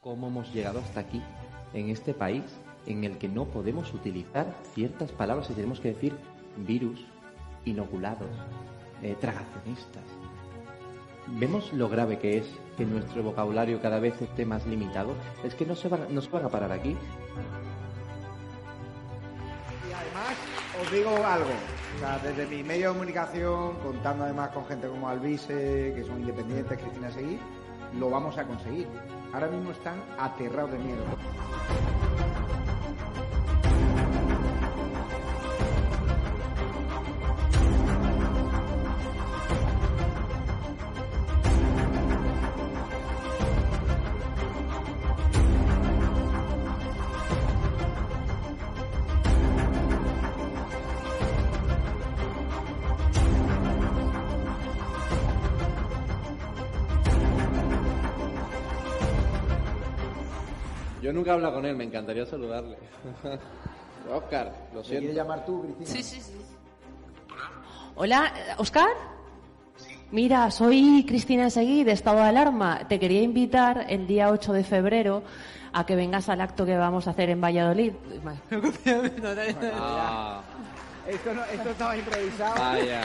¿Cómo hemos llegado hasta aquí, en este país, en el que no podemos utilizar ciertas palabras y tenemos que decir virus, inoculados, eh, tragacionistas? ¿Vemos lo grave que es que nuestro vocabulario cada vez esté más limitado? Es que no se van, no a parar aquí. Y además, os digo algo. O sea, desde mi medio de comunicación, contando además con gente como Alvise, que son independientes, Cristina Seguir, lo vamos a conseguir. Ahora mismo están aterrados de miedo. Nunca he hablado con él, me encantaría saludarle. Oscar, lo ¿Te quieres siento. llamar tú, Cristina? Sí, sí, sí. Hola, ¿Oscar? Mira, soy Cristina Seguí de Estado de Alarma. Te quería invitar el día 8 de febrero a que vengas al acto que vamos a hacer en Valladolid. Ah, Esto, no, esto estaba improvisado. vaya.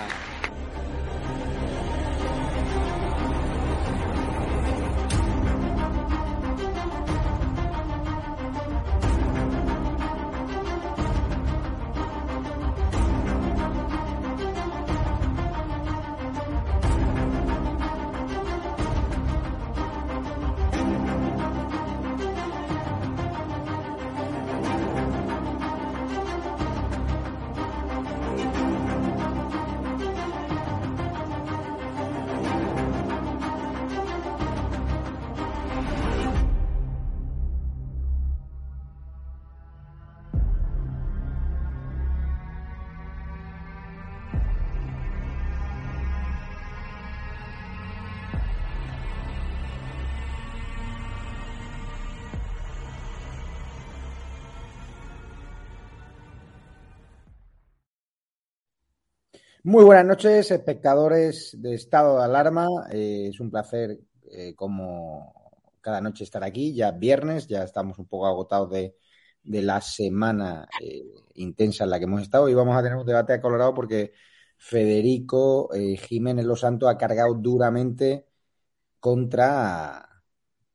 Muy buenas noches, espectadores de Estado de Alarma. Eh, es un placer, eh, como cada noche, estar aquí. Ya es viernes, ya estamos un poco agotados de, de la semana eh, intensa en la que hemos estado. Y vamos a tener un debate acolorado porque Federico eh, Jiménez Los Santos ha cargado duramente contra,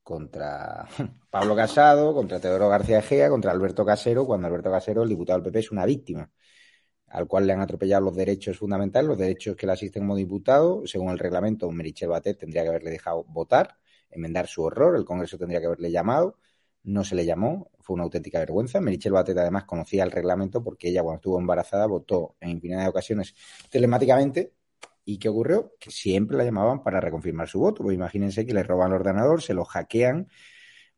contra Pablo Casado, contra Teodoro García Egea, contra Alberto Casero, cuando Alberto Casero, el diputado del PP, es una víctima al cual le han atropellado los derechos fundamentales, los derechos que le asisten como diputado. Según el reglamento, Merichel Batet tendría que haberle dejado votar, enmendar su horror, el Congreso tendría que haberle llamado, no se le llamó, fue una auténtica vergüenza. Merichel Batet además conocía el reglamento porque ella cuando estuvo embarazada votó en infinidad de ocasiones telemáticamente. ¿Y qué ocurrió? Que siempre la llamaban para reconfirmar su voto. Pues imagínense que le roban el ordenador, se lo hackean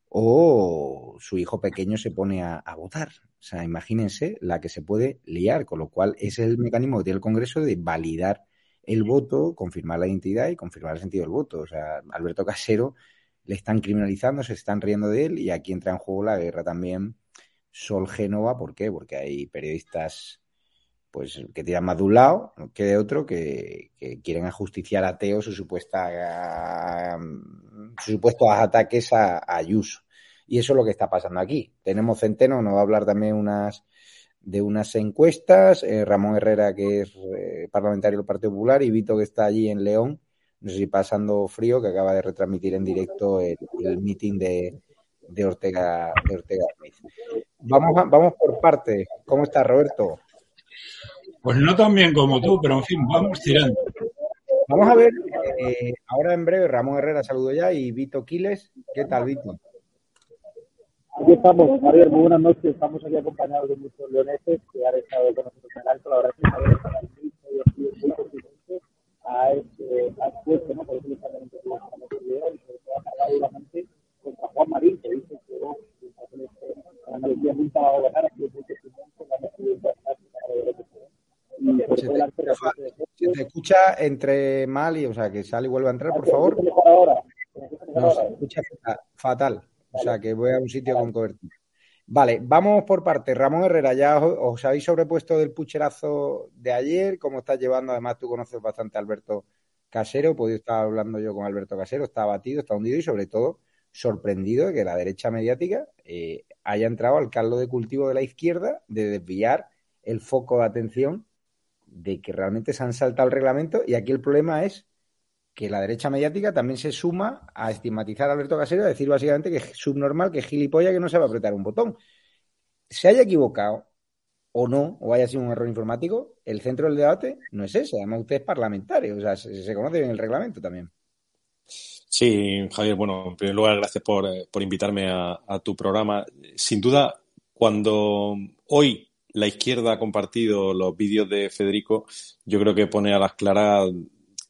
o su hijo pequeño se pone a, a votar. O sea, imagínense la que se puede liar, con lo cual ese es el mecanismo que tiene el Congreso de validar el voto, confirmar la identidad y confirmar el sentido del voto. O sea, Alberto Casero le están criminalizando, se están riendo de él y aquí entra en juego la guerra también Sol Génova. ¿Por qué? Porque hay periodistas pues que tiran más de un lado que de otro, que, que quieren ajusticiar a Teo su supuesta sus supuestos ataques a, a Ayuso. Y eso es lo que está pasando aquí. Tenemos Centeno, nos va a hablar también unas de unas encuestas, eh, Ramón Herrera, que es eh, parlamentario del Partido Popular, y Vito, que está allí en León, no sé si pasando frío, que acaba de retransmitir en directo el, el meeting de, de Ortega de Ortega Smith. Vamos, a- vamos por partes. ¿Cómo estás, Roberto? Pues no tan bien como tú, pero en fin, vamos tirando. Vamos a ver, eh, ahora en breve, Ramón Herrera saludo ya y Vito Quiles. ¿Qué tal, Vito? Aquí estamos, Javier, muy buenas noches. Estamos aquí acompañados de muchos leoneses que han estado con nosotros en el alto. La verdad es que Javier está muy, muy, a este esfuerzo, ¿no? Por eso que estamos en video y sobre todo ha cargado duramente contra Juan Marín, que dice que que la Andalucía nunca va a gobernar, ha sido muy consistente, la que sea. Y sobre Se todo te, la escucha, fa- de se te escucha entre mal y, o sea, que sale y vuelve a entrar, por ¿Me favor. No, se escucha fa- fatal. O sea, que voy a un sitio con cobertura. Vale, vamos por partes. Ramón Herrera, ya os, os habéis sobrepuesto del pucherazo de ayer. ¿Cómo estás llevando? Además, tú conoces bastante a Alberto Casero. He podido estar hablando yo con Alberto Casero. Está abatido, está hundido y, sobre todo, sorprendido de que la derecha mediática eh, haya entrado al caldo de cultivo de la izquierda de desviar el foco de atención de que realmente se han saltado el reglamento y aquí el problema es que la derecha mediática también se suma a estigmatizar a Alberto Casero a decir básicamente que es subnormal, que es gilipollas, que no a apretar un botón. Se haya equivocado o no, o haya sido un error informático, el centro del debate no es ese. Además, usted es parlamentario, o sea, se, conoce bien el reglamento también. Sí, Javier, bueno, en primer lugar, gracias por, eh, invitarme a, a, tu programa. Sin duda, cuando hoy la izquierda ha compartido los vídeos de Federico, yo creo que pone a las claras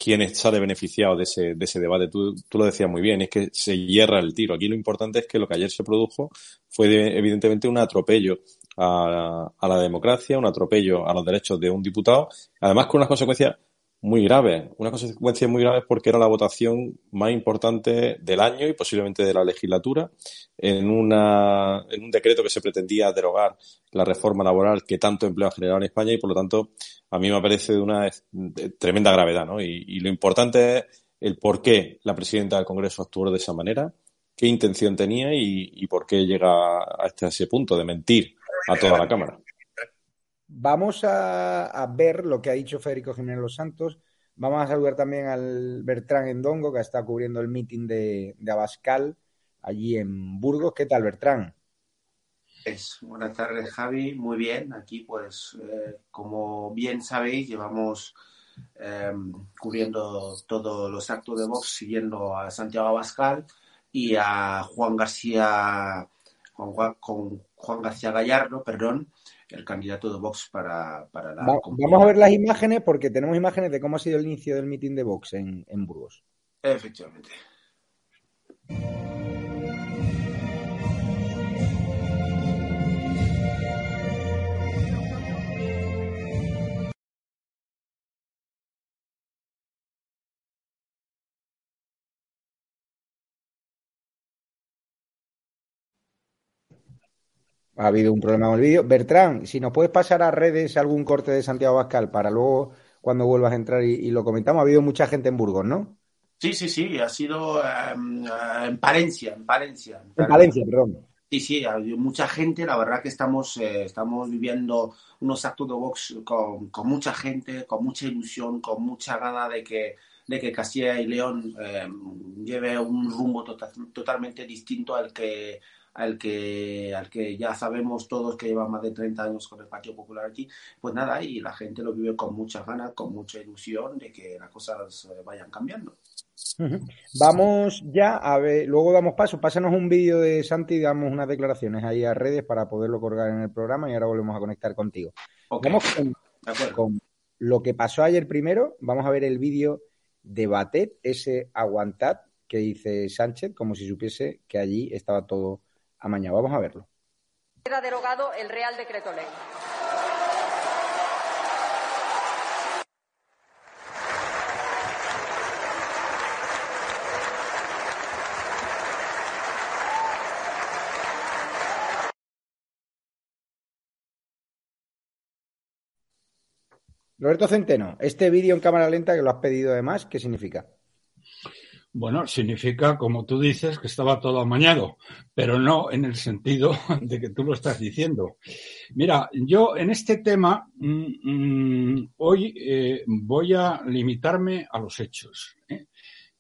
quién sale beneficiado de ese, de ese debate. Tú, tú, lo decías muy bien, es que se hierra el tiro. Aquí lo importante es que lo que ayer se produjo fue evidentemente un atropello a, a, la democracia, un atropello a los derechos de un diputado, además con unas consecuencias muy graves, unas consecuencias muy graves porque era la votación más importante del año y posiblemente de la legislatura en, una, en un decreto que se pretendía derogar la reforma laboral que tanto empleo ha generado en España y por lo tanto a mí me parece de una tremenda gravedad, ¿no? Y, lo importante es el por qué la presidenta del Congreso actuó de esa manera, qué intención tenía y, por qué llega a este, ese punto de mentir a toda la Cámara. Vamos a, ver lo que ha dicho Federico Jiménez Los Santos. Vamos a saludar también al Bertrán Endongo, que está cubriendo el meeting de, Abascal allí en Burgos. ¿Qué tal, Bertrán? Es, buenas tardes, Javi. Muy bien. Aquí, pues, eh, como bien sabéis, llevamos em, cubriendo todos los actos de Vox, siguiendo a Santiago Abascal y a Juan García, con Juan García Gallardo, perdón, el candidato de Vox para, para la. vamos a ver las imágenes porque tenemos imágenes de cómo ha sido el inicio del mitin de Vox en, en Burgos. Efectivamente. Ha habido un problema con el vídeo. Bertrán, si nos puedes pasar a redes algún corte de Santiago Bascal para luego, cuando vuelvas a entrar y, lo comentamos. Ha habido mucha gente en Burgos, ¿no? Sí, sí, sí. Ha sido em, eh, en Palencia, en Palencia. En Palencia, perdón. Sí, sí, ha habido mucha gente. La verdad que estamos, eh, estamos viviendo unos actos de box con, mucha gente, con mucha ilusión, con mucha gana de que, de que Castilla y León em, lleve un rumbo tota-, totalmente distinto al que al que, al que ya sabemos todos que lleva más de 30 años con el Partido Popular aquí, pues nada, y la gente lo vive con muchas ganas, con mucha ilusión de que las cosas eh, vayan cambiando. Vamos ya a ver, luego damos paso, pásanos un vídeo de Santi y damos unas declaraciones ahí a redes para poderlo colgar en el programa y ahora volvemos a conectar contigo. Vamos con, lo que pasó ayer primero, vamos a ver el vídeo de Batet, ese aguantad que dice Sánchez, como si supiese que allí estaba todo mañana. Vamos a verlo. Queda derogado el Real Decreto Ley. Roberto Centeno, este vídeo en cámara lenta que lo has pedido además, ¿qué significa? Bueno, significa, como tú dices, que estaba todo amañado, pero no en el sentido de que tú lo estás diciendo. Mira, yo en este tema mm, mm, hoy eh, voy a limitarme a los hechos ¿eh?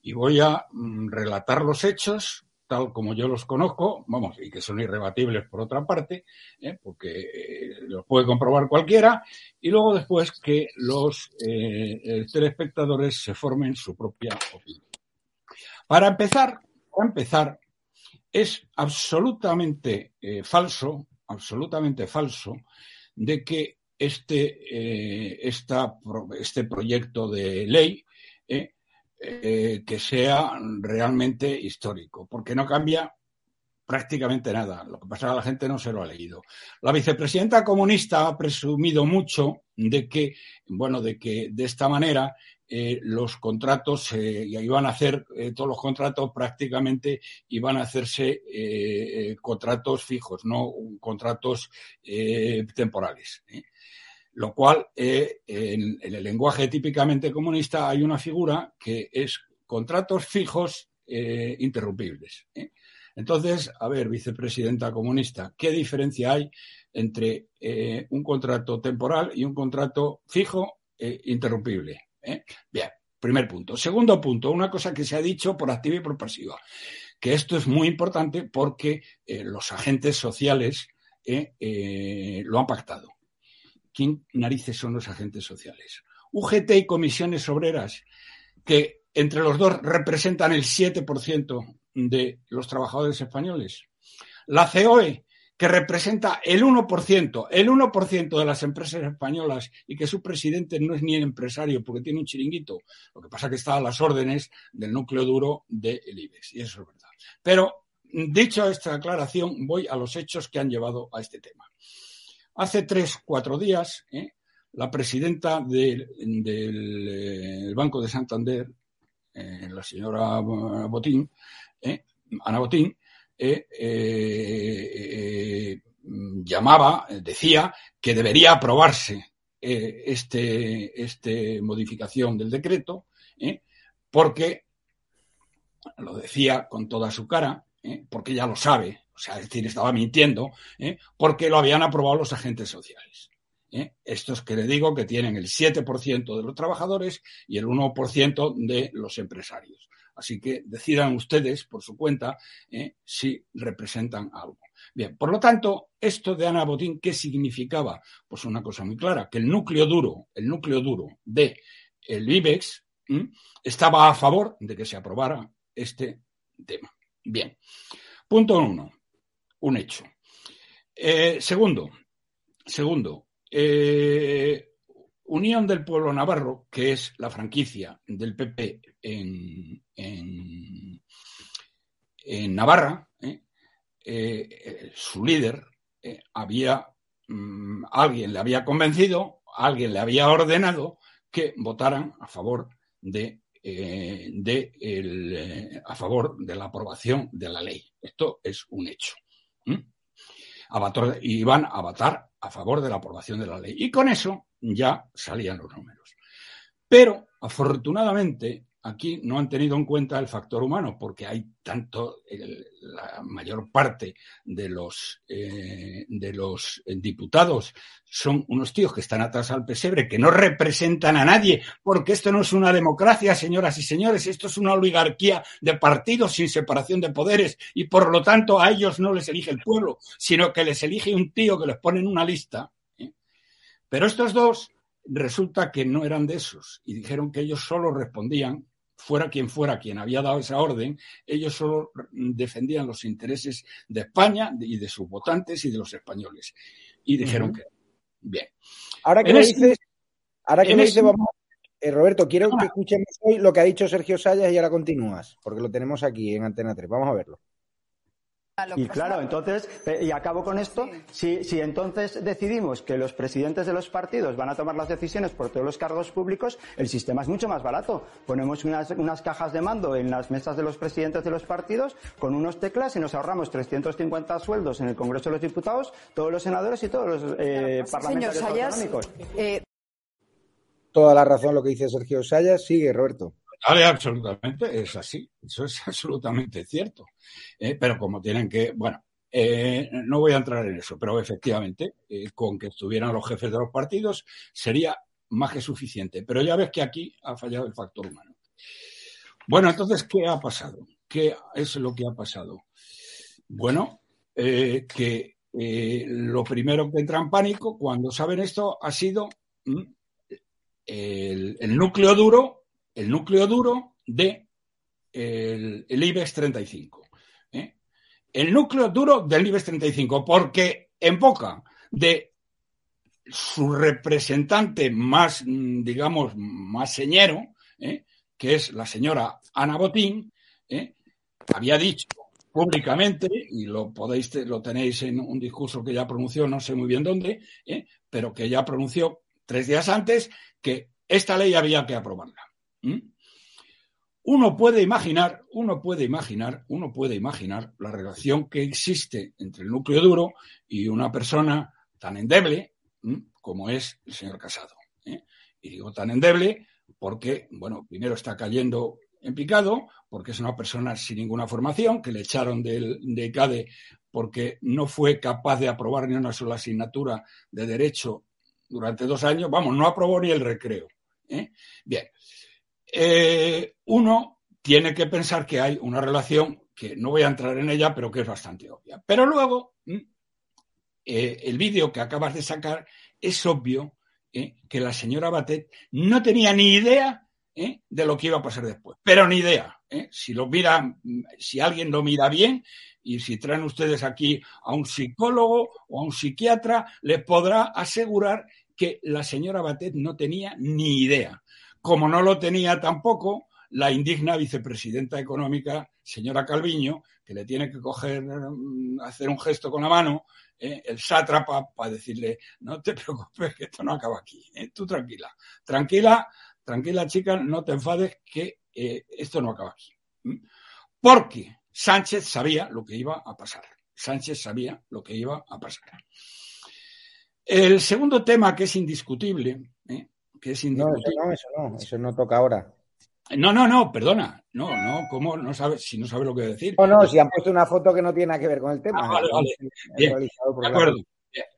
y voy a mm, relatar los hechos tal como yo los conozco, vamos, y que son irrebatibles por otra parte, ¿eh? porque los puede comprobar cualquiera, y luego después que los telespectadores se formen su propia opinión. Para empezar, para empezar, es absolutamente eh, falso, absolutamente falso, de que este, eh, este proyecto de ley eh, que sea realmente histórico, porque no cambia prácticamente nada. Lo que pasa es que la gente no se lo ha leído. La vicepresidenta comunista ha presumido mucho de que, bueno, de que de esta manera eh, los contratos eh, iban a hacer, eh, todos los contratos prácticamente iban a hacerse eh, contratos fijos, no contratos temporales. Lo cual, en, el lenguaje típicamente comunista hay una figura que es contratos fijos interrumpibles. Entonces, a ver, vicepresidenta comunista, ¿qué diferencia hay entre un contrato temporal y un contrato fijo e interrumpible? ¿Eh? Bien, primer punto. Segundo punto, una cosa que se ha dicho por activa y por pasiva, que esto es muy importante porque eh, los agentes sociales lo han pactado. ¿Quién narices son los agentes sociales? UGT y comisiones obreras, que entre los dos representan el 7% de los trabajadores españoles. La COE, que representa el 1%, el 1% de las empresas españolas y que su presidente no es ni el empresario porque tiene un chiringuito. Lo que pasa es que está a las órdenes del núcleo duro del IBEX, y eso es verdad. Pero, dicho esta aclaración, voy a los hechos que han llevado a este tema. Hace tres, cuatro días, ¿eh? la presidenta del, eh, Banco de Santander, eh, la señora Botín, Ana Botín, llamaba, decía que debería aprobarse este, este modificación del decreto, porque lo decía con toda su cara, porque ya lo sabe, o sea, es decir, estaba mintiendo, ¿eh? porque lo habían aprobado los agentes sociales. ¿eh? Estos que le digo que tienen el 7% de los trabajadores y el 1% de los empresarios. Así que decidan ustedes por su cuenta ¿eh? si representan algo. Bien, por lo tanto, esto de Ana Botín, ¿qué significaba? Pues una cosa muy clara, que el núcleo duro, el núcleo duro de el IBEX estaba a favor de que se aprobara este tema. Bien, punto uno un hecho. Eh, segundo, segundo, eh, Unión del Pueblo Navarro, que es la franquicia del PP en, en, Navarra, eh, su líder había, mm, alguien le había convencido, alguien le había ordenado que votaran a favor de, de a favor de la aprobación de la ley. Esto es un hecho y iban a votar a favor de la aprobación de la ley. Y con eso ya salían los números. Pero, afortunadamente, aquí no han tenido en cuenta el factor humano, porque hay tanto, la mayor parte de los, eh, de los diputados son unos tíos que están atrás al pesebre, que no representan a nadie, porque esto no es una democracia, señoras y señores, esto es una oligarquía de partidos sin separación de poderes, y por lo tanto a ellos no les elige el pueblo, sino que les elige un tío que les pone en una lista. Pero estos dos resulta que no eran de esos, y dijeron que ellos solo respondían fuera quien fuera quien había dado esa orden, ellos solo defendían los intereses de España y de sus votantes y de los españoles. Y dijeron que. Bien. Ahora que lo dices, ahora que dices, vamos. Eh, Roberto, quiero que escuchemos hoy lo que ha dicho Sergio Sayas y ahora continúas, porque lo tenemos aquí en Antena 3. Vamos a verlo. Y claro, entonces, y acabo con esto, si, si entonces decidimos que los presidentes de los partidos van a tomar las decisiones por todos los cargos públicos, el sistema es mucho más barato. Ponemos unas, unas cajas de mando en las mesas de los presidentes de los partidos con unos teclas y nos ahorramos 350 sueldos en el Congreso de los Diputados, todos los senadores y todos los eh, parlamentarios autonómicos. Eh, Toda la razón lo que dice Sergio Sayas. Sigue, Roberto. Vale, absolutamente, es así, eso es absolutamente cierto. Eh, pero como tienen que, bueno, eh, no voy a entrar en eso, pero efectivamente, eh, con que estuvieran los jefes de los partidos sería más que suficiente. Pero ya ves que aquí ha fallado el factor humano. Bueno, entonces, ¿qué ha pasado? ¿Qué es lo que ha pasado? Bueno, que lo primero que entra en pánico cuando saben esto ha sido mm, el núcleo duro el núcleo duro de el, IBEX 35. ¿eh? El núcleo duro del IBEX 35, porque en boca de su representante más, digamos, más señero, ¿eh? que es la señora Ana Botín, ¿eh? había dicho públicamente, y lo podéis, lo tenéis en un discurso que ya pronunció, no sé muy bien dónde, pero que ya pronunció tres días antes, que esta ley había que aprobarla. ¿Mm? Uno puede imaginar, uno puede imaginar, uno puede imaginar la relación que existe entre el núcleo duro y una persona tan endeble como es el señor Casado. ¿eh? Y digo tan endeble porque, bueno, primero está cayendo en picado, porque es una persona sin ninguna formación, que le echaron del, de CADE porque no fue capaz de aprobar ni una sola asignatura de derecho durante dos años. Vamos, no aprobó ni el recreo. ¿eh? Bien, eh, uno tiene que pensar que hay una relación que no voy a entrar en ella, pero que es bastante obvia. Pero luego, eh, el vídeo que acabas de sacar es obvio que la señora Batet no tenía ni idea de lo que iba a pasar después, pero ni idea. Si lo mira, si alguien lo mira bien y si traen ustedes aquí a un psicólogo o a un psiquiatra, le podrá asegurar que la señora Batet no tenía ni idea. Como no lo tenía tampoco la indigna vicepresidenta económica, señora Calviño, que le tiene que coger, mm, hacer un gesto con la mano, eh, el sátrapa, para decirle, no te preocupes, que esto no acaba aquí, eh, tú tranquila, tranquila, tranquila chica, no te enfades, que eh, esto no acaba aquí. Porque Sánchez sabía lo que iba a pasar. Sánchez sabía lo que iba a pasar. El segundo tema que es indiscutible, que es indiscutible. No, eso no, eso no, eso no toca ahora. No, no, no, perdona. No, no, ¿cómo no sabe, si no sabe lo que decir? No, no, si han puesto una foto que no tiene nada que ver con el tema. Ah, vale, vale. Bien, de acuerdo.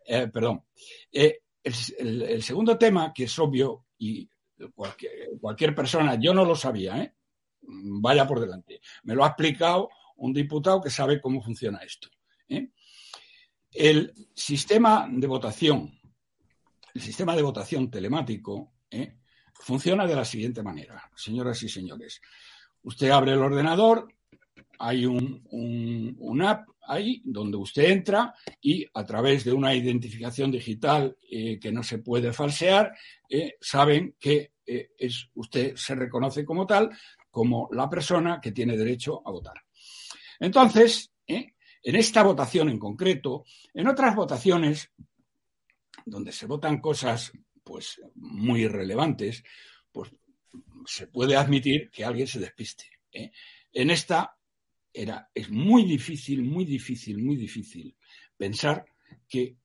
Eh, perdón. Eh, el, el, segundo tema, que es obvio, y cualquier, cualquier, persona, yo no lo sabía, ¿eh? vaya por delante. Me lo ha explicado un diputado que sabe cómo funciona esto. ¿eh? El sistema de votación, el sistema de votación telemático, ¿eh? Funciona de la siguiente manera, señoras y señores. Usted abre el ordenador, hay un, app ahí donde usted entra y a través de una identificación digital eh, que no se puede falsear, eh, saben que es, usted se reconoce como tal, como la persona que tiene derecho a votar. Entonces, en esta votación en concreto, en otras votaciones donde se votan cosas pues muy irrelevantes, pues se puede admitir que alguien se despiste. ¿eh? En esta era, es muy difícil, muy difícil, muy difícil pensar que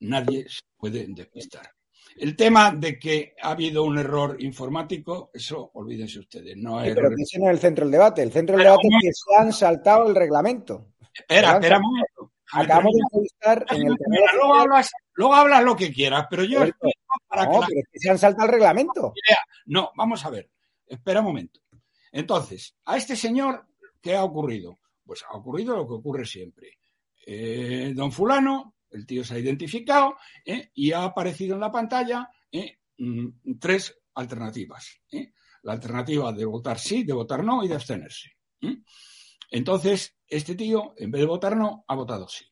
nadie se puede despistar. El tema de que ha habido un error informático, eso olvídense ustedes. No es pero ese no es el centro del debate. El centro del debate es que se han saltado el reglamento. Espera, espera. Acabamos de entrevistar en el luego, hablas, luego hablas lo que quieras, pero yo para no, pero es que se han saltado el reglamento. No, vamos a ver. Espera un momento. Entonces, a este señor, ¿qué ha ocurrido? Pues ha ocurrido lo que ocurre siempre. Eh, don fulano, el tío se ha identificado eh, y ha aparecido en la pantalla eh, mm, tres alternativas. La alternativa de votar sí, de votar no y de abstenerse. Entonces, este tío, en vez de votar no, ha votado sí.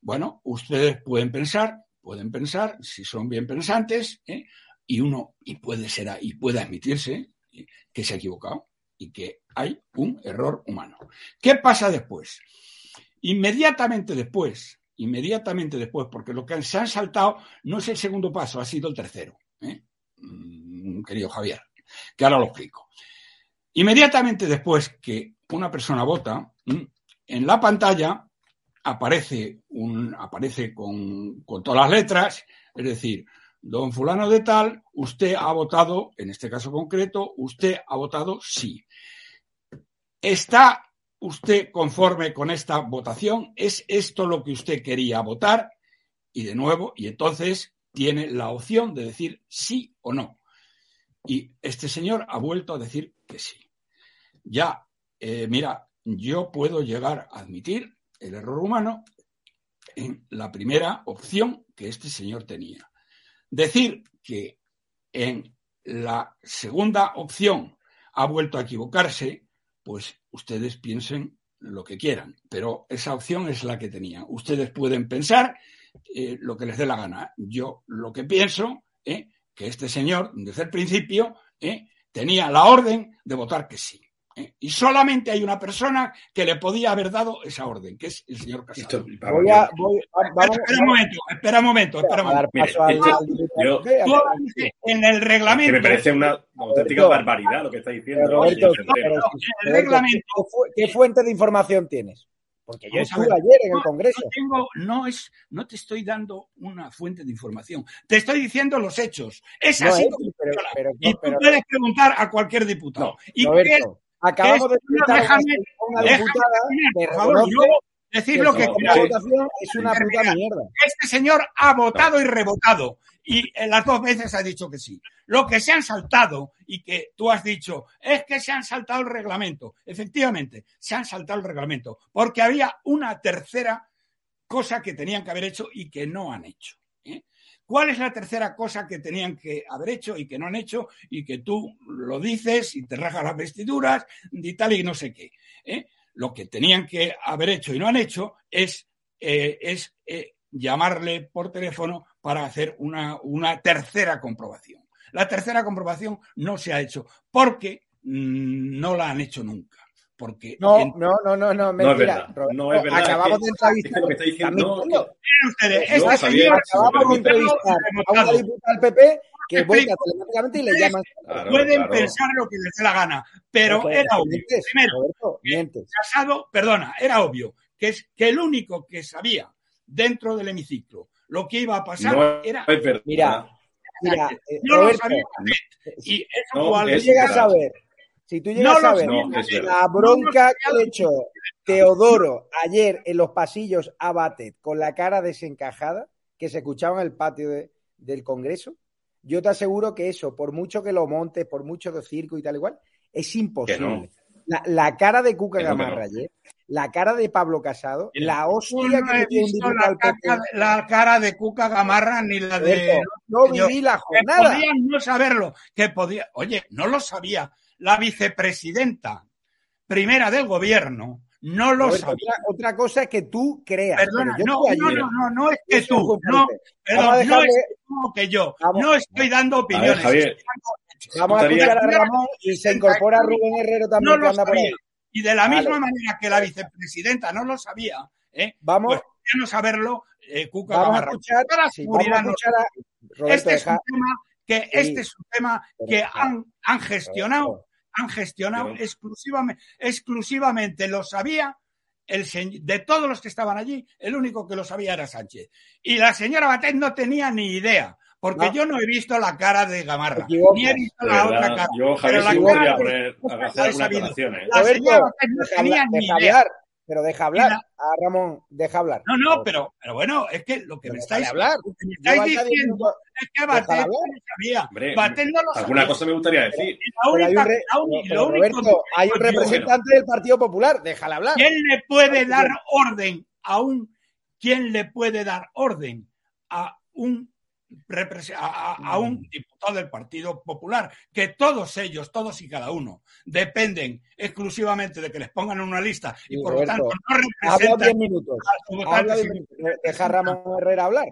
Bueno, ustedes pueden pensar, pueden pensar, si son bien pensantes, ¿eh? y uno, y puede ser, y puede admitirse ¿eh? que se ha equivocado y que hay un error humano. ¿Qué pasa después? Inmediatamente después, inmediatamente después, porque lo que se han saltado no es el segundo paso, ha sido el tercero, ¿eh? mm, querido Javier, que ahora lo explico. Inmediatamente después que una persona vota, en la pantalla aparece, un, aparece con, con todas las letras, es decir, don fulano de tal, usted ha votado, en este caso concreto, usted ha votado sí. ¿Está usted conforme con esta votación? ¿Es esto lo que usted quería votar? Y de nuevo, y entonces tiene la opción de decir sí o no. Y este señor ha vuelto a decir que sí. Ya, eh, mira, yo puedo llegar a admitir el error humano en la primera opción que este señor tenía. Decir que en la segunda opción ha vuelto a equivocarse, pues ustedes piensen lo que quieran, pero esa opción es la que tenían. Ustedes pueden pensar eh, lo que les dé la gana. Yo lo que pienso eh, que este señor, desde el principio, eh, tenía la orden de votar que sí. ¿eh? Y solamente hay una persona que le podía haber dado esa orden, que es el señor Casado. espera, un momento, espera un momento, espera un momento. en el reglamento. me parece una auténtica barbaridad lo que está diciendo. el reglamento. ¿Qué fuente de información tienes? Porque yo estuve ayer en el Congreso. No, tengo, no, es, no te estoy dando una fuente de información. Te estoy diciendo los hechos. Es así. y tú puedes preguntar a cualquier diputado. ¿Y qué es acabamos de no, escuchar déjame, a una déjame diputada que por favor, reconoce que lo que queráis. votación es una puta mierda. Este señor ha votado y rebotado y las dos veces ha dicho que sí. Lo que se han saltado y que tú has dicho es que se han saltado el reglamento. Efectivamente, se han saltado el reglamento porque había una tercera cosa que tenían que haber hecho y que no han hecho. ¿eh? ¿Cuál es la tercera cosa que tenían que haber hecho y que no han hecho y que tú lo dices y te rajas las vestiduras y tal y no sé qué? ¿eh? Lo que tenían que haber hecho y no han hecho es, eh, es eh, llamarle por teléfono para hacer una, una tercera comprobación. La tercera comprobación no se ha hecho porque mm, no la han hecho nunca. Porque No, en- no, no, no, no, No es mentira. verdad. No es verdad. Acabamos de entrevistar. Acabamos de entrevistar a una remotado. diputada del PP que vuelca telemáticamente y le llaman. Claro, pueden claro. pensar lo que les dé la gana, pero Porque era obvio. mientes, Primero, Roberto, mientes. Casado, perdona, era obvio que es que el único que sabía dentro del hemiciclo lo que iba a pasar No era. Mira, Mira, eh, no lo Roberto, sabía y eso No, es tú llegas a ver, si tú llegas No a ver No, la bronca No que echó Teodoro ayer en los pasillos a Batet con la cara desencajada que se escuchaba en el patio de- del Congreso, yo te aseguro que eso, por mucho que lo montes, por mucho de circo y tal igual, es imposible. La, la cara de Cuca Que no, que Gamarra no. ayer, la cara de Pablo Casado, la hostia no que he visto la, caca- la cara de Cuca Gamarra ni la de señor. viví la que jornada. podían no saberlo, que podía, oye, no lo sabía la vicepresidenta primera del gobierno, no lo sabía. otra, otra cosa es que tú creas. Perdona, yo no, no, no, no, no es que tú, no, perdón, no es tú que yo, Vamos- no estoy dando opiniones. Vamos a escuchar a Ramón y se incorpora Rubén Herrero No también que lo sabía. Y de la Vale. misma manera que la vicepresidenta no lo sabía, ¿eh? Vamos, pues ya no saberlo, eh, Cuca vamos a escuchar, sí, vamos a no- escuchar a Roberto este es un tema que este es un tema que han, han gestionado, Roberto, han gestionado exclusivamente, exclusivamente lo sabía el señ- de todos los que estaban allí, el único que lo sabía era Sánchez. Y la señora Batet no tenía ni idea, porque No. yo no he visto la cara de Gamarra, ni he visto la otra cara. yo, Javier, Pero la sí cara gustaría de- poner, la hacer algunas. La señora Batet no tenía ni idea. hablar, pero deja hablar. A Ramón, deja hablar. No, no, pero, pero bueno, es que lo que Pero me estáis, hablar. lo que me estáis diciendo minutos. es que Batet no lo sabía. Hombre, no lo Alguna sabía. cosa me gustaría decir. Pero hay un, re- único Roberto, hay un representante del Partido Popular, déjala hablar. ¿Quién le puede dar orden a un quién le puede dar orden a un a, a- a Mm. un diputado del Partido Popular? Que todos ellos, todos y cada uno, dependen exclusivamente de que les pongan en una lista y Sí, por Roberto, lo tanto no Habla representan 10 minutos. a sus Habla votantes. 10 minutos. Deja a Ramón Herrera hablar.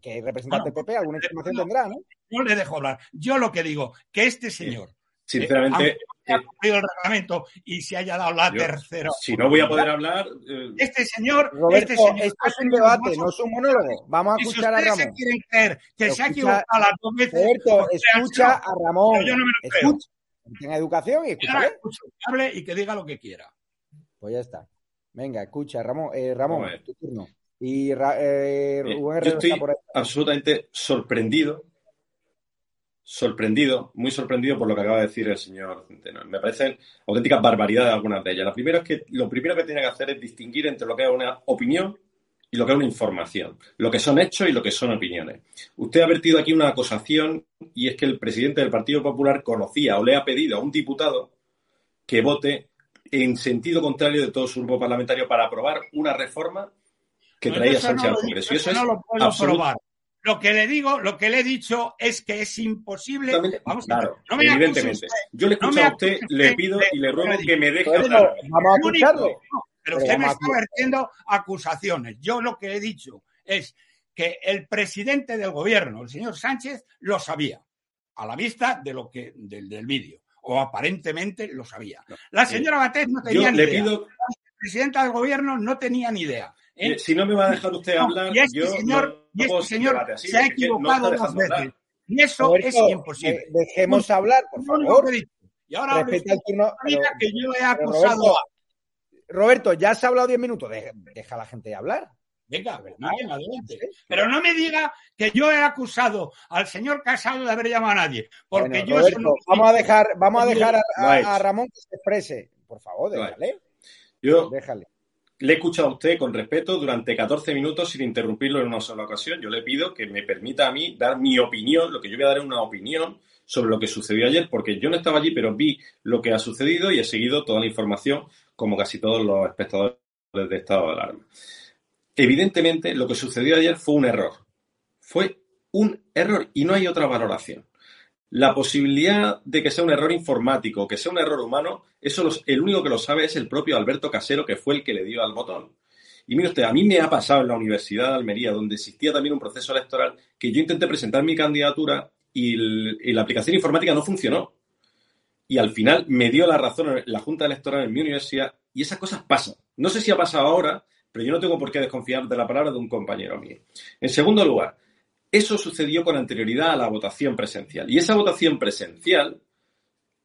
Que es representante Bueno, PP, alguna información no. tendrá, ¿no? No le dejo hablar. Yo lo que digo, que este señor Sinceramente, eh, cumplido el reglamento y se haya dado la yo, tercera. si no voy a poder hablar, eh, Este señor, Roberto, este señor esto es un debate, no es un monólogo. Vamos a si escuchar a ustedes se Ramón. quieren creer que Pero se ha escucha- equivocado las dos veces, Roberto, escucha a Ramón. Pero yo no me lo creo. Escucha. Tenga educación y que hable y que diga lo que quiera. Pues ya está. Venga, escucha, Ramón. Eh, Ramón, tu turno. Y eh, Bien, Rubén yo estoy está por ahí. absolutamente sorprendido, sorprendido, muy sorprendido por lo que acaba de decir el señor Centeno. Me parecen auténticas barbaridades algunas de ellas. La primera es que lo primero que tiene que hacer es distinguir entre lo que es una opinión y lo que es una información, lo que son hechos y lo que son opiniones. Usted ha vertido aquí una acusación y es que el presidente del Partido Popular conocía o le ha pedido a un diputado que vote en sentido contrario de todo su grupo parlamentario para aprobar una reforma que traía Sánchez no al Congreso. Y eso eso es no lo puedo absoluto- probar. Lo que le digo, lo que le he dicho es que es imposible. Absolutamente, Vamos a ver, claro, no me acuse evidentemente. usted. Yo le no escucho me a usted, le pido y le ruego que me deje hablar. vamos a escucharlo. no, pero Pero usted me vamos a está vertiendo acusaciones. Yo lo que he dicho es que el presidente del gobierno, el señor Sánchez, lo sabía a la vista de lo que del, del vídeo o aparentemente lo sabía. La señora Batet no tenía Yo ni le idea. pido, La presidenta del gobierno no tenía ni idea. ¿Eh? eh, si no me va a dejar usted No, hablar, y este yo señor, no, y no este señor así, se ha no equivocado dos veces. hablar. Y eso Roberto, es imposible. eh, dejemos hablar, por favor. Y ahora Respeta el turno. pero- que yo he acusado Roberto, a- Roberto, ya se ha hablado 10 minutos. Deja, deja a la gente hablar. Venga, adelante. Pero no me diga que yo he acusado al señor Casado de haber llamado a nadie. Porque yo vamos a dejar, vamos a, dejar a, Ramón que se exprese. Por favor, déjale. Yo déjale. Le he escuchado a usted con respeto durante 14 minutos sin interrumpirlo en una sola ocasión. Yo le pido que me permita a mí dar mi opinión, lo que yo voy a dar es una opinión sobre lo que sucedió ayer, porque yo no estaba allí, pero vi lo que ha sucedido y he seguido toda la información, como casi todos los espectadores de estado de alarma. Evidentemente, lo que sucedió ayer fue un error. Fue un error y no hay otra valoración. La posibilidad de que sea un error informático, que sea un error humano, eso el único que lo sabe es el propio Alberto Casero, que fue el que le dio al botón. Y mire usted, a mí me ha pasado en la Universidad de Almería, donde existía también un proceso electoral, que yo intenté presentar mi candidatura y, y la aplicación informática no funcionó. Y al final me dio la razón la Junta Electoral en mi universidad y esas cosas pasan. No sé si ha pasado ahora, pero yo no tengo por qué desconfiar de la palabra de un compañero mío. En segundo lugar, eso sucedió con anterioridad a la votación presencial. Y esa votación presencial,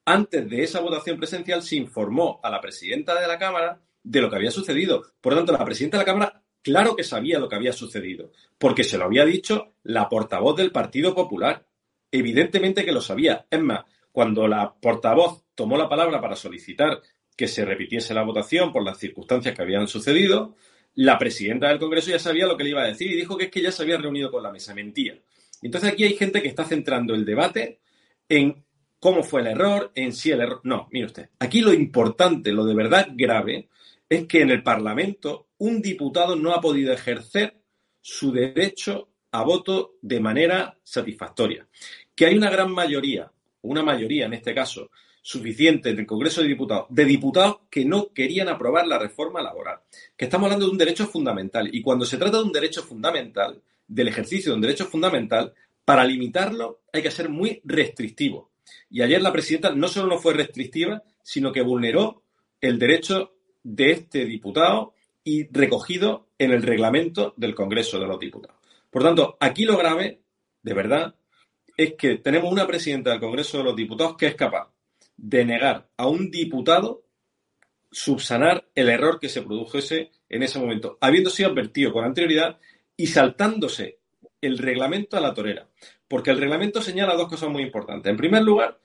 antes de esa votación presencial, se informó a la presidenta de la Cámara de lo que había sucedido. Por lo tanto, la presidenta de la Cámara, claro que sabía lo que había sucedido, porque se lo había dicho la portavoz del Partido Popular. Evidentemente que lo sabía. Es más, cuando la portavoz tomó la palabra para solicitar que se repitiese la votación por las circunstancias que habían sucedido, la presidenta del Congreso ya sabía lo que le iba a decir y dijo que es que ya se había reunido con la mesa. Mentía. Entonces aquí hay gente que está centrando el debate en cómo fue el error, en si el error. No, mire usted. Aquí lo importante, lo de verdad grave, es que en el Parlamento un diputado no ha podido ejercer su derecho a voto de manera satisfactoria. Que hay una gran mayoría, una mayoría en este caso, suficiente en el Congreso de Diputados, de diputados que no querían aprobar la reforma laboral. Que estamos hablando de un derecho fundamental. Y cuando se trata de un derecho fundamental, del ejercicio de un derecho fundamental, para limitarlo hay que ser muy restrictivo. Y ayer la presidenta no solo no fue restrictiva, sino que vulneró el derecho de este diputado y recogido en el reglamento del Congreso de los Diputados. Por tanto, aquí lo grave, de verdad, es que tenemos una presidenta del Congreso de los Diputados que es capaz de negar a un diputado subsanar el error que se produjese en ese momento, habiendo sido advertido con anterioridad y saltándose el reglamento a la torera. Porque el reglamento señala dos cosas muy importantes. En primer lugar,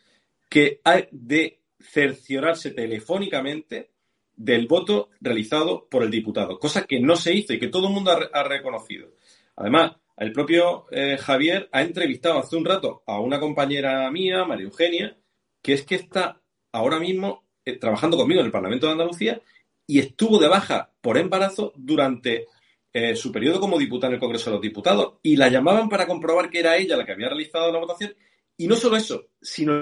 que hay de cerciorarse telefónicamente del voto realizado por el diputado, cosa que no se hizo y que todo el mundo ha, reconocido. Además, el propio eh, Javier ha entrevistado hace un rato a una compañera mía, María Eugenia, que es que está ahora mismo eh, trabajando conmigo en el Parlamento de Andalucía y estuvo de baja por embarazo durante eh, su periodo como diputada en el Congreso de los Diputados y la llamaban para comprobar que era ella la que había realizado la votación y no solo eso, sino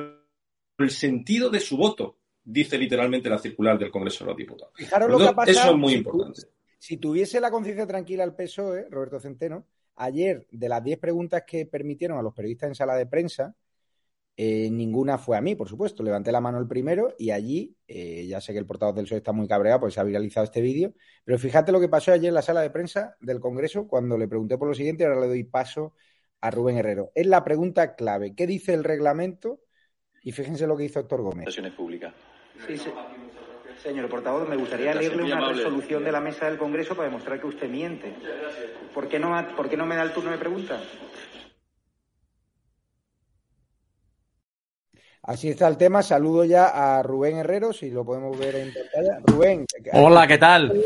el sentido de su voto, dice literalmente la circular del Congreso de los Diputados. Fijaros lo que ha pasado, eso es muy importante. Si tuviese la conciencia tranquila el PSOE, Roberto Centeno, ayer de las 10 preguntas que permitieron a los periodistas en sala de prensa, eh, ninguna fue a mí, por supuesto. Levanté la mano el primero y allí, eh, ya sé que el portavoz del PSOE está muy cabreado, pues se ha viralizado este vídeo. Pero fíjate lo que pasó ayer en la sala de prensa del Congreso cuando le pregunté por lo siguiente y ahora le doy paso a Rubén Herrero. Es la pregunta clave. ¿Qué dice el reglamento? Y fíjense lo que hizo Héctor Gómez. Sesiones públicas. Sí, sí. Señor portavoz, me gustaría leerle una resolución de la mesa del Congreso para demostrar que usted miente. ¿Por qué no, por qué no me da el turno de preguntas? Así está el tema. Saludo ya a Rubén Herrero, si lo podemos ver en pantalla. Rubén. Hola, ¿qué tal?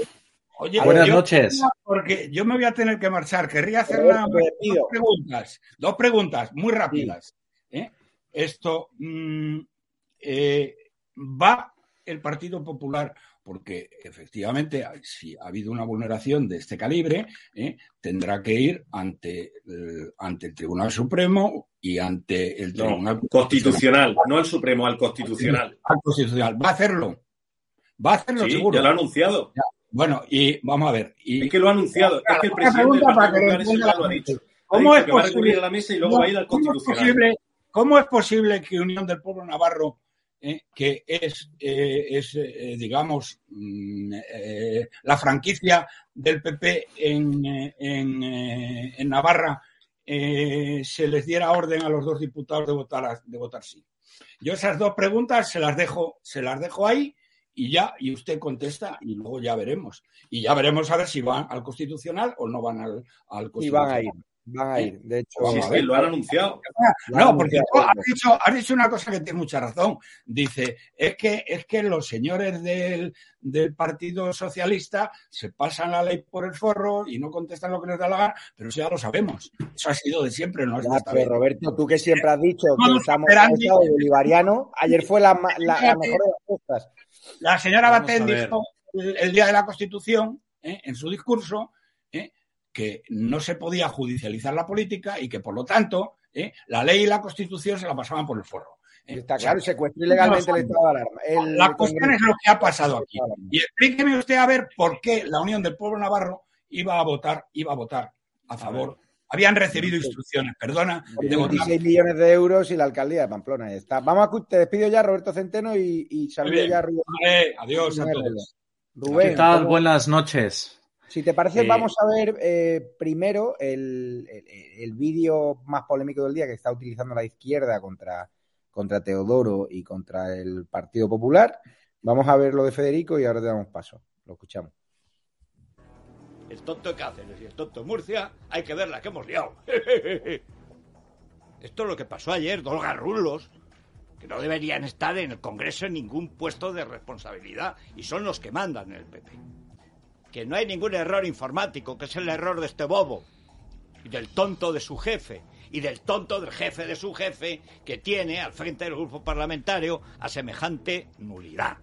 Buenas noches. Porque yo me voy a tener que marchar. Querría hacer dos preguntas. Dos preguntas muy rápidas. ¿eh? Esto mm, eh, va el Partido Popular porque efectivamente, si ha habido una vulneración de este calibre, ¿eh? tendrá que ir ante, ante el Tribunal Supremo y ante el Tribunal Constitucional, no el Supremo, al Constitucional. Al Constitucional. Va a hacerlo. Va a hacerlo sí, seguro. Ya lo ha anunciado. Bueno, y vamos a ver. Y... Es que lo ha anunciado. es que el presidente del lo ha dicho. ¿Cómo es posible? al. ¿Cómo es posible que Unión del Pueblo Navarro eh, que es, eh, es eh, digamos, mm, la franquicia del PP en, en, en Navarra, se les diera orden a los dos diputados de votar, de votar sí. Yo esas dos preguntas se las dejo, se las dejo ahí y ya, y usted contesta y luego ya veremos. Y ya veremos a ver si van al constitucional o no van al, al constitucional. Y van a ir. Van a ir, de hecho. Lo han anunciado. No, porque tú has dicho, has dicho una cosa que tiene mucha razón. Dice, es que, es que los señores del, del Partido Socialista se pasan la ley por el forro y no contestan lo que les da la gana, pero eso ya lo sabemos. Eso ha sido de siempre, ¿no? Ya, pero Roberto, tú que siempre has dicho que estamos en un estado bolivariano, ayer fue la, la, la mejor de las cosas. La señora Baten dijo el, el, día de la Constitución, ¿eh? en su discurso, ¿eh? Que no se podía judicializar la política y que, por lo tanto, ¿eh? la ley y la Constitución se la pasaban por el forro. ¿eh? Está claro, secuestró ilegalmente no, el estado de alarma. El, la cuestión es lo que ha pasado aquí. Y explíqueme usted a ver por qué la Unión del Pueblo Navarro iba a votar, iba a votar a favor. Habían recibido instrucciones, perdona. De 26 millones de euros y la alcaldía de Pamplona. Ahí está. Vamos a, te despido ya, Roberto Centeno, y, y saludo ya a Rubén. Vale, adiós a todos. Rubén, ¿Qué tal? Buenas noches. Si te parece, eh, vamos a ver eh, primero el, el, el vídeo más polémico del día que está utilizando la izquierda contra, contra Teodoro y contra el Partido Popular. Vamos a ver lo de Federico y ahora te damos paso. Lo escuchamos. El tonto de Cáceres y el tonto de Murcia, hay que ver la que hemos liado. Esto es lo que pasó ayer, dos garrulos que no deberían estar en el Congreso en ningún puesto de responsabilidad y son los que mandan en el PP que no hay ningún error informático, que es el error de este bobo, y del tonto de su jefe, y del tonto del jefe de su jefe, que tiene al frente del grupo parlamentario a semejante nulidad.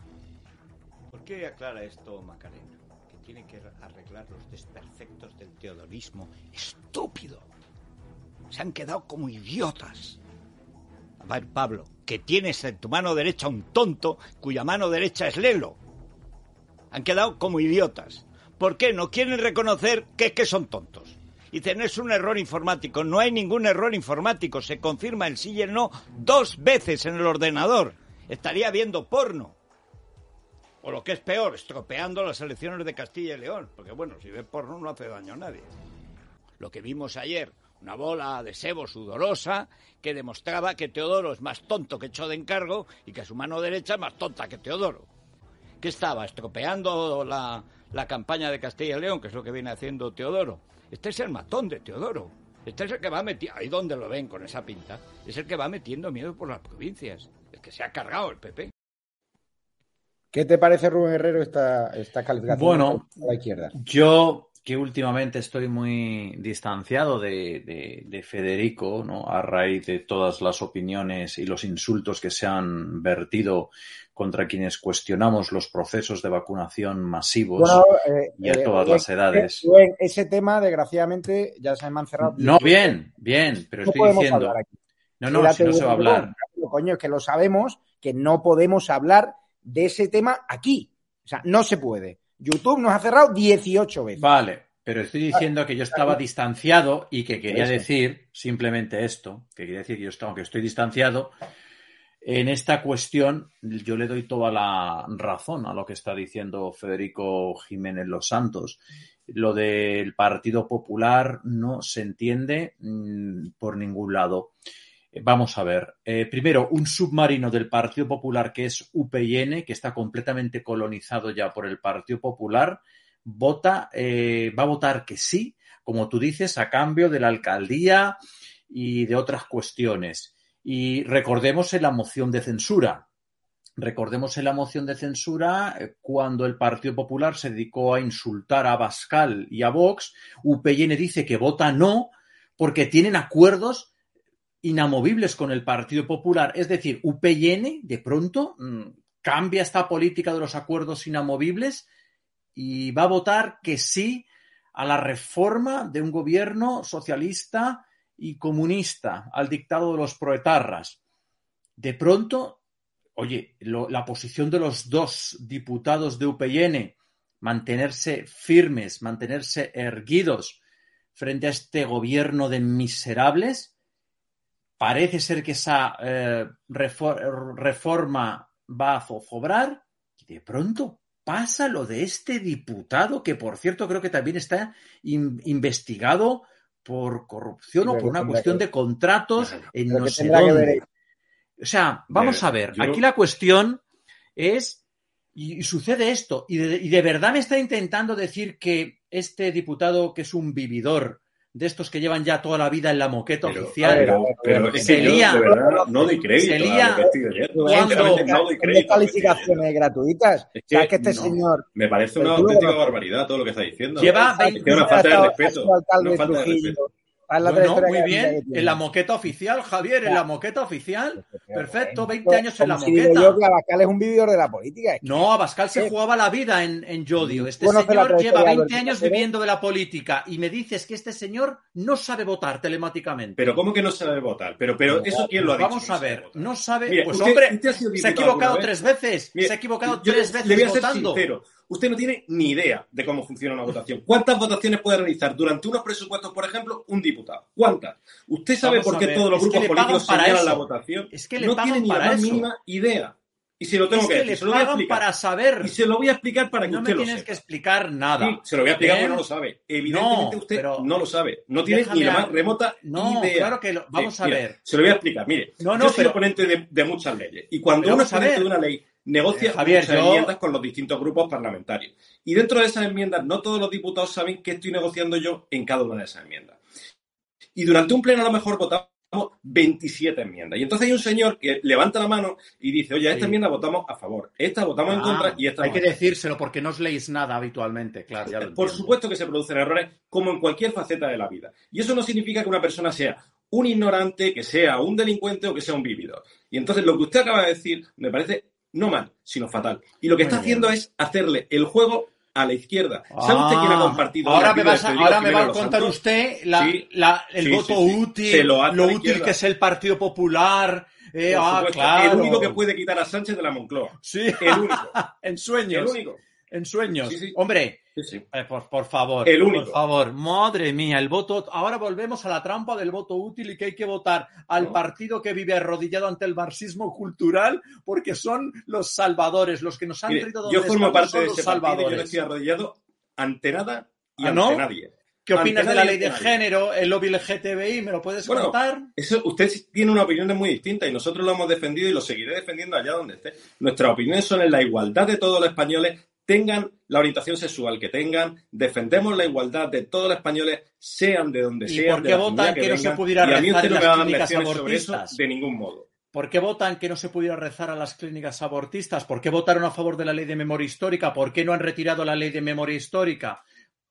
¿Por qué aclara esto Macarena? Que tiene que arreglar los desperfectos del teodorismo. Estúpido. Se han quedado como idiotas. A ver, Pablo, que tienes en tu mano derecha un tonto cuya mano derecha es Lelo. Han quedado como idiotas. ¿Por qué? No quieren reconocer que es que son tontos. Dicen, es un error informático. No hay ningún error informático. Se confirma el sí y el no dos veces en el ordenador. Estaría viendo porno. O lo que es peor, estropeando las elecciones de Castilla y León. Porque bueno, si ve porno no hace daño a nadie. Lo que vimos ayer, una bola de sebo sudorosa que demostraba que Teodoro es más tonto que echó de encargo y que su mano derecha es más tonta que Teodoro. ¿Qué estaba? Estropeando la, la campaña de Castilla y León, que es lo que viene haciendo Teodoro. Este es el matón de Teodoro. Este es el que va metiendo, ahí donde lo ven con esa pinta, es el que va metiendo miedo por las provincias. El que se ha cargado el PP. ¿Qué te parece, Rubén Herrero, esta, esta calificación bueno, a la izquierda? Yo que últimamente estoy muy distanciado de, de, de, Federico, ¿no? A raíz de todas las opiniones y los insultos que se han vertido contra quienes cuestionamos los procesos de vacunación masivos bueno, eh, y a eh, todas eh, las edades. Eh, ese tema, desgraciadamente, ya se me han cerrado. No, bien, bien, pero no estoy diciendo. No, no, si no se va a hablar. Coño, que lo sabemos, que no podemos hablar de ese tema aquí. O sea, no se puede. YouTube nos ha cerrado 18 veces. Vale, pero estoy diciendo que yo estaba distanciado y que quería decir simplemente esto, que quería decir que yo estaba, que estoy distanciado. En esta cuestión, yo le doy toda la razón a lo que está diciendo Federico Jiménez Los Santos. Lo del Partido Popular no se entiende mmm, por ningún lado. Vamos a ver. Eh, primero, un submarino del Partido Popular que es UPN, que está completamente colonizado ya por el Partido Popular, vota, eh, va a votar que sí, como tú dices, a cambio de la alcaldía y de otras cuestiones. Y recordemos la moción de censura. Recordemos la moción de censura eh, cuando el Partido Popular se dedicó a insultar a Bascal y a Vox, UPN dice que vota no porque tienen acuerdos inamovibles con el Partido Popular. Es decir, UPN de pronto mmm, cambia esta política de los acuerdos inamovibles y va a votar que sí a la reforma de un gobierno socialista y comunista, al dictado de los proetarras. De pronto, oye, la posición de los dos diputados de UPN, mantenerse firmes, mantenerse erguidos frente a este gobierno de miserables, parece ser que esa eh, reforma va a zozobrar y de pronto pasa lo de este diputado que, por cierto, creo que también está in investigado por corrupción o por una cuestión de contratos en no sé dónde. O sea, vamos a ver, aquí la cuestión es Y, y sucede esto. Y de, y de verdad me está intentando decir que este diputado, que es un vividor, de estos que llevan ya toda la vida en la moqueta oficial. Pero, pero es se que yo, lía, de verdad, no doy crédito se a lía lo que estoy leyendo. cuando- Sinceramente, no doy crédito que calificaciones gratuitas. Es o sea, que que este no. señor Me parece una Pero auténtica barbaridad todo lo que está diciendo. Lleva Es que 20 es una falta de respeto. Una falta de respeto. ¿Sabes la Bueno, trayectoria muy que bien. En la moqueta oficial, Javier, en la moqueta oficial. Perfecto, 20 Como años en la moqueta. yo que Abascal es un vividor de la política. No, Abascal se Eh, jugaba la vida en, en Yodio. Este señor lleva trayectoria de 20 Alberto años viviendo de la política y me dices que este señor no sabe votar telemáticamente. Pero ¿cómo que no se debe votar? Pero, pero ¿eso quién lo ha dicho? Vamos a ver, no sabe. Pues hombre, se ha equivocado tres veces. Se ha equivocado tres veces Le voy a ser votando. Usted no tiene ni idea de cómo funciona una votación. ¿Cuántas votaciones puede realizar durante unos presupuestos, por ejemplo, un diputado? ¿Cuántas? ¿Usted sabe Vamos por qué ver, todos los grupos políticos señalan eso. la votación? Es que le no pagan tiene ni la para más eso. mínima idea. Y se lo tengo Es que que decir. Se lo voy a explicar. para saber. Y se lo voy a explicar para que No me usted lo tienes sepa. que explicar nada. Sí, se lo voy a explicar ¿Eh? porque no lo sabe. Evidentemente No, usted no lo sabe. No tiene ni la a- más remota No, idea. claro que lo- vamos a mira, ver. Se lo voy a explicar. Mire, No, no, yo soy pero- oponente de, de muchas leyes. Y cuando uno es vamos a ponente ver. de una ley, negocia Eh, Javier, muchas yo- enmiendas con los distintos grupos parlamentarios. Y dentro de esas enmiendas, no todos los diputados saben qué estoy negociando yo en cada una de esas enmiendas. Y durante un pleno a lo mejor votamos 27 enmiendas. Y entonces hay un señor que levanta la mano y dice, oye, a esta Sí. enmienda votamos a favor, esta votamos en Ah, contra y esta hay no. que decírselo porque no os leéis nada habitualmente, claro. ya lo Por supuesto que se producen errores, como en cualquier faceta de la vida. Y eso no significa que una persona sea un ignorante, que sea un delincuente o que sea un vividor. Y entonces lo que usted acaba de decir me parece no mal, sino fatal. Y lo que Muy está bien. haciendo es hacerle el juego a la izquierda. ¿Sabe usted quién ha Ah, compartido? Ahora me, vida vas de a, Federico ahora me va a contar usted la, Sí, la- el sí, voto sí, útil, lo útil que es el Partido Popular. Eh, ah, claro. El único que puede quitar a Sánchez de la Moncloa. Sí, El único. en sueños. El único. En sueños. Hombre, Sí, sí. eh, por, por favor. El único. Por favor. Madre mía, el voto. Ahora volvemos a la trampa del voto útil y que hay que votar al No. partido que vive arrodillado ante el marxismo cultural porque son los salvadores, los que nos han traído donde yo formo parte de ese partido y yo no salvadores. estoy arrodillado ante nada y ¿Ah, ante no? nadie. ¿Qué opinas de la ley de género, el lobby LGTBI? ¿Me lo puedes Bueno, contar? Eso, usted tiene una opinión muy distinta y nosotros lo hemos defendido y lo seguiré defendiendo allá donde esté. Nuestras opiniones son en la igualdad de todos los españoles, tengan la orientación sexual que tengan, defendemos la igualdad de todos los españoles, sean de donde ¿Y sean. por de qué la votan que no se pudiera y a mí rezar en las a dar clínicas abortistas? de ningún modo. ¿Por qué votan que no se pudiera rezar a las clínicas abortistas? ¿Por qué votaron a favor de la ley de memoria histórica? ¿Por qué no han retirado la ley de memoria histórica?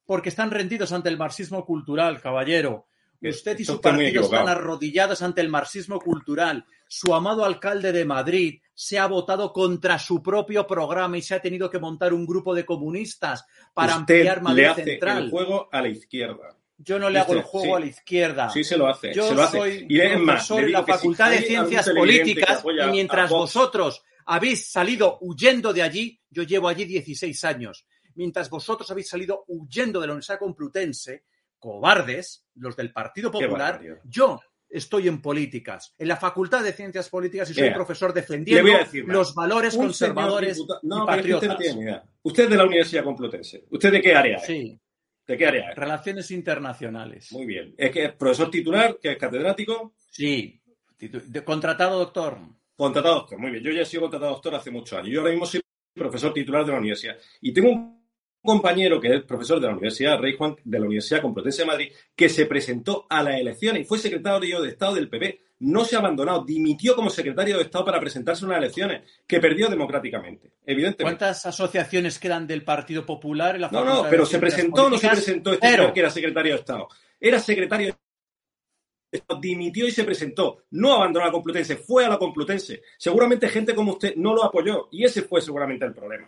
Porque están rendidos ante el marxismo cultural, caballero. Usted y su partido están arrodillados ante el marxismo cultural. Su amado alcalde de Madrid se ha votado contra su propio programa y se ha tenido que montar un grupo de comunistas para usted ampliar Madrid le hace Central. el juego a la izquierda. Yo no le hago el juego sí. a la izquierda. Sí, se lo hace. Yo se lo hace. soy y es más, profesor en la si Facultad de Ciencias Políticas y mientras vosotros habéis salido huyendo de allí, yo llevo allí 16 años. Mientras vosotros habéis salido huyendo de la Universidad Complutense, cobardes, los del Partido Popular, yo estoy en políticas, en la Facultad de Ciencias Políticas y soy Mira, profesor defendiendo los valores conservadores y usted no patriotas. idea. Usted es de la Universidad Complutense. ¿Usted de qué área es? Sí, ¿De qué área es? relaciones internacionales. Muy bien. ¿Es que es profesor titular, que es catedrático? Sí, titu- de- contratado doctor. Contratado doctor. Muy bien. Yo ya he sido contratado doctor hace muchos años. Yo ahora mismo soy profesor titular de la universidad. Y tengo un compañero que es profesor de la Universidad, Rey Juan, de la Universidad Complutense de Madrid, que se presentó a las elecciones y fue secretario de Estado del PP. No se ha abandonado, dimitió como secretario de Estado para presentarse a unas elecciones que perdió democráticamente, evidentemente. ¿Cuántas asociaciones quedan del Partido Popular en la No, no, pero se presentó o no se presentó este señor que era secretario de Estado. Era secretario de Estado, dimitió y se presentó. No abandonó la Complutense, fue a la Complutense. Seguramente gente como usted no lo apoyó y ese fue seguramente el problema.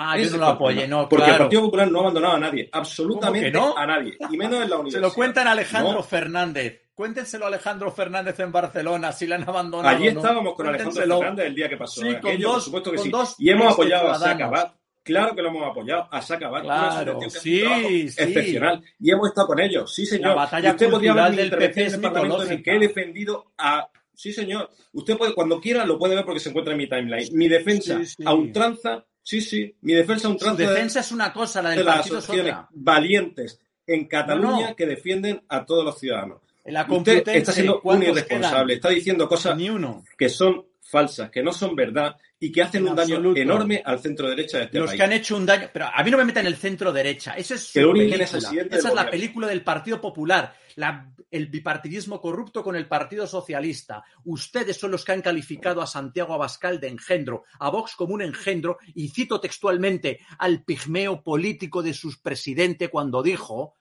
Ah, yo no lo apoyé, no, Porque el. Partido Popular no ha abandonado a nadie, absolutamente a nadie, y menos en la Se universidad. lo cuentan a Alejandro No. Fernández. Cuéntenselo a Alejandro Fernández en Barcelona, si le han abandonado. Allí estábamos con Alejandro. Fernández el día que pasó. Sí, con aquello, dos- por supuesto que con sí. dos Y hemos este apoyado a. Sacabat. Claro que lo hemos apoyado a Sacabat. Claro, sí. Excepcional. Y hemos estado con ellos. Sí, señor. La batalla usted podría ver del PP es en el Parlamento en el que he defendido a... Sí, señor. Usted puede, cuando quiera, lo puede ver porque se encuentra en mi timeline. Mi defensa Sí, sí. a ultranza... Sí, sí. Mi defensa a Su ultranza de- defensa es una cosa, la de del las partido es asociaciones otra. valientes en Cataluña No, no. que defienden a todos los ciudadanos. La Usted está siendo un ¿cuántos irresponsable, quedan? está diciendo cosas Ni uno. que son falsas, que no son verdad y que hacen En un daño enorme al centro derecha de este Los país. que han hecho un daño. Pero a mí no me metan el centro derecha. Esa es su película. es Esa es la gobierno. película del Partido Popular. la- el bipartidismo corrupto con el Partido Socialista. Ustedes son los que han calificado a Santiago Abascal de engendro, a Vox como un engendro, y cito textualmente al pigmeo político de su presidente cuando dijo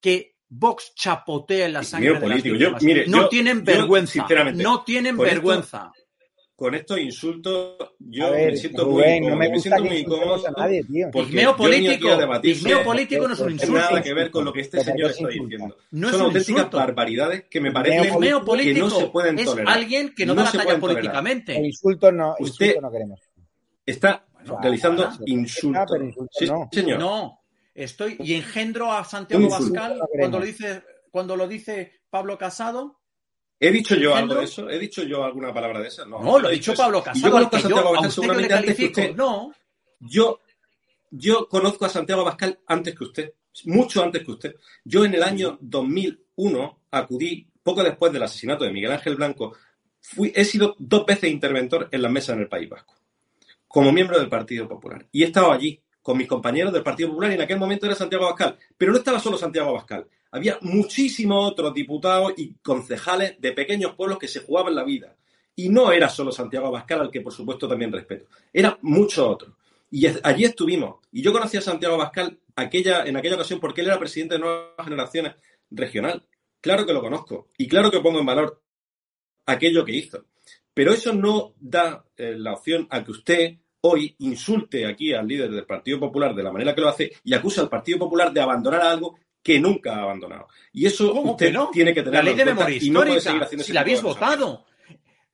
que Vox chapotea en la sangre de las. Yo, mire, no yo- tienen yo, vergüenza. sinceramente, no tienen vergüenza. Con estos insultos, yo ver, me siento Rubén, muy no incómodo. me me gusta siento que muy incómodo. a nadie, tío. Pigmeo político, debatir pigmeo político no es un no tiene insulto. nada que ver con lo que este Pero señor es está insulto. diciendo. No es Son auténticas insulto. barbaridades que me parecen Pigmeo que no se pueden es tolerar. alguien que no, da la se talla pueden tolerar. políticamente. Insultos no, Usted- insultos no queremos. Está Bueno, realizando insultos. pero insultos Sí, no. señor. No, estoy y engendro a Santiago insulto. Bascal No cuando lo dice cuando lo dice Pablo Casado. ¿He dicho yo algo de eso? ¿He dicho yo alguna palabra de esa? No, No, lo ha he dicho. Pablo yo Casado. al conozco a yo, Santiago yo le seguramente antes que usted. No, Yo, yo conozco a Santiago Abascal antes que usted, mucho antes que usted. Yo en el año 2001 acudí, poco después del asesinato de Miguel Ángel Blanco, fui, he sido dos veces interventor en la mesa en el País Vasco, como miembro del Partido Popular. Y he estado allí con mis compañeros del Partido Popular y en aquel momento era Santiago Abascal. Pero no estaba solo Santiago Abascal. Había muchísimos otros diputados y concejales de pequeños pueblos que se jugaban la vida. Y no era solo Santiago Abascal, al que por supuesto también respeto. Eran muchos otros. Y allí estuvimos. Y yo conocí a Santiago Abascal aquella, en aquella ocasión porque él era presidente de Nuevas Generaciones Regional. Claro que lo conozco. Y claro que pongo en valor aquello que hizo. Pero eso no da eh, la opción a que usted hoy insulte aquí al líder del Partido Popular de la manera que lo hace y acusa al Partido Popular de abandonar algo que nunca ha abandonado. Y eso ¿cómo usted que no? tiene que tener La ley de memoria y no puede seguir histórica, haciendo si la habéis votado.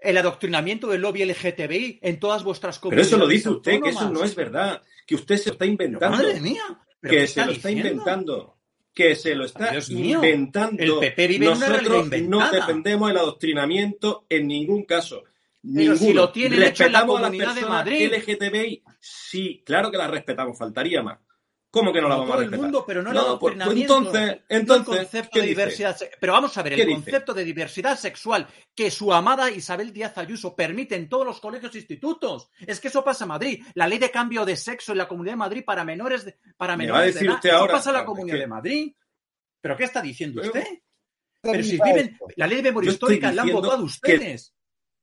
El adoctrinamiento del lobby LGTBI en todas vuestras Pero comunidades eso lo dice usted, que eso no es verdad, que usted se lo está inventando. Madre mía, ¿pero que se lo está inventando. Que se lo está mío, inventando. el PP vive en una Nosotros no defendemos el adoctrinamiento en ningún caso. Pero si lo tienen hecho en la Respetamos a las Comunidad de Madrid. LGTBI. Sí, claro que las respetamos, faltaría más. ¿Cómo que no la vamos a todo el respetar? mundo, pero no el pues- pues adoctrinamiento. entonces, No el entonces, concepto ¿qué de diversidad. Pero vamos a ver, ¿Qué el dice? concepto de diversidad sexual que su amada Isabel Díaz Ayuso permite en todos los colegios e institutos. Es que eso pasa en Madrid. La ley de cambio de sexo en la Comunidad de Madrid para menores de, para Me menores va a de decir edad. usted Eso ahora, pasa en la Comunidad que- de Madrid. ¿Pero qué está diciendo Pero- usted? Pero si viven, la ley de memoria histórica la han votado ustedes.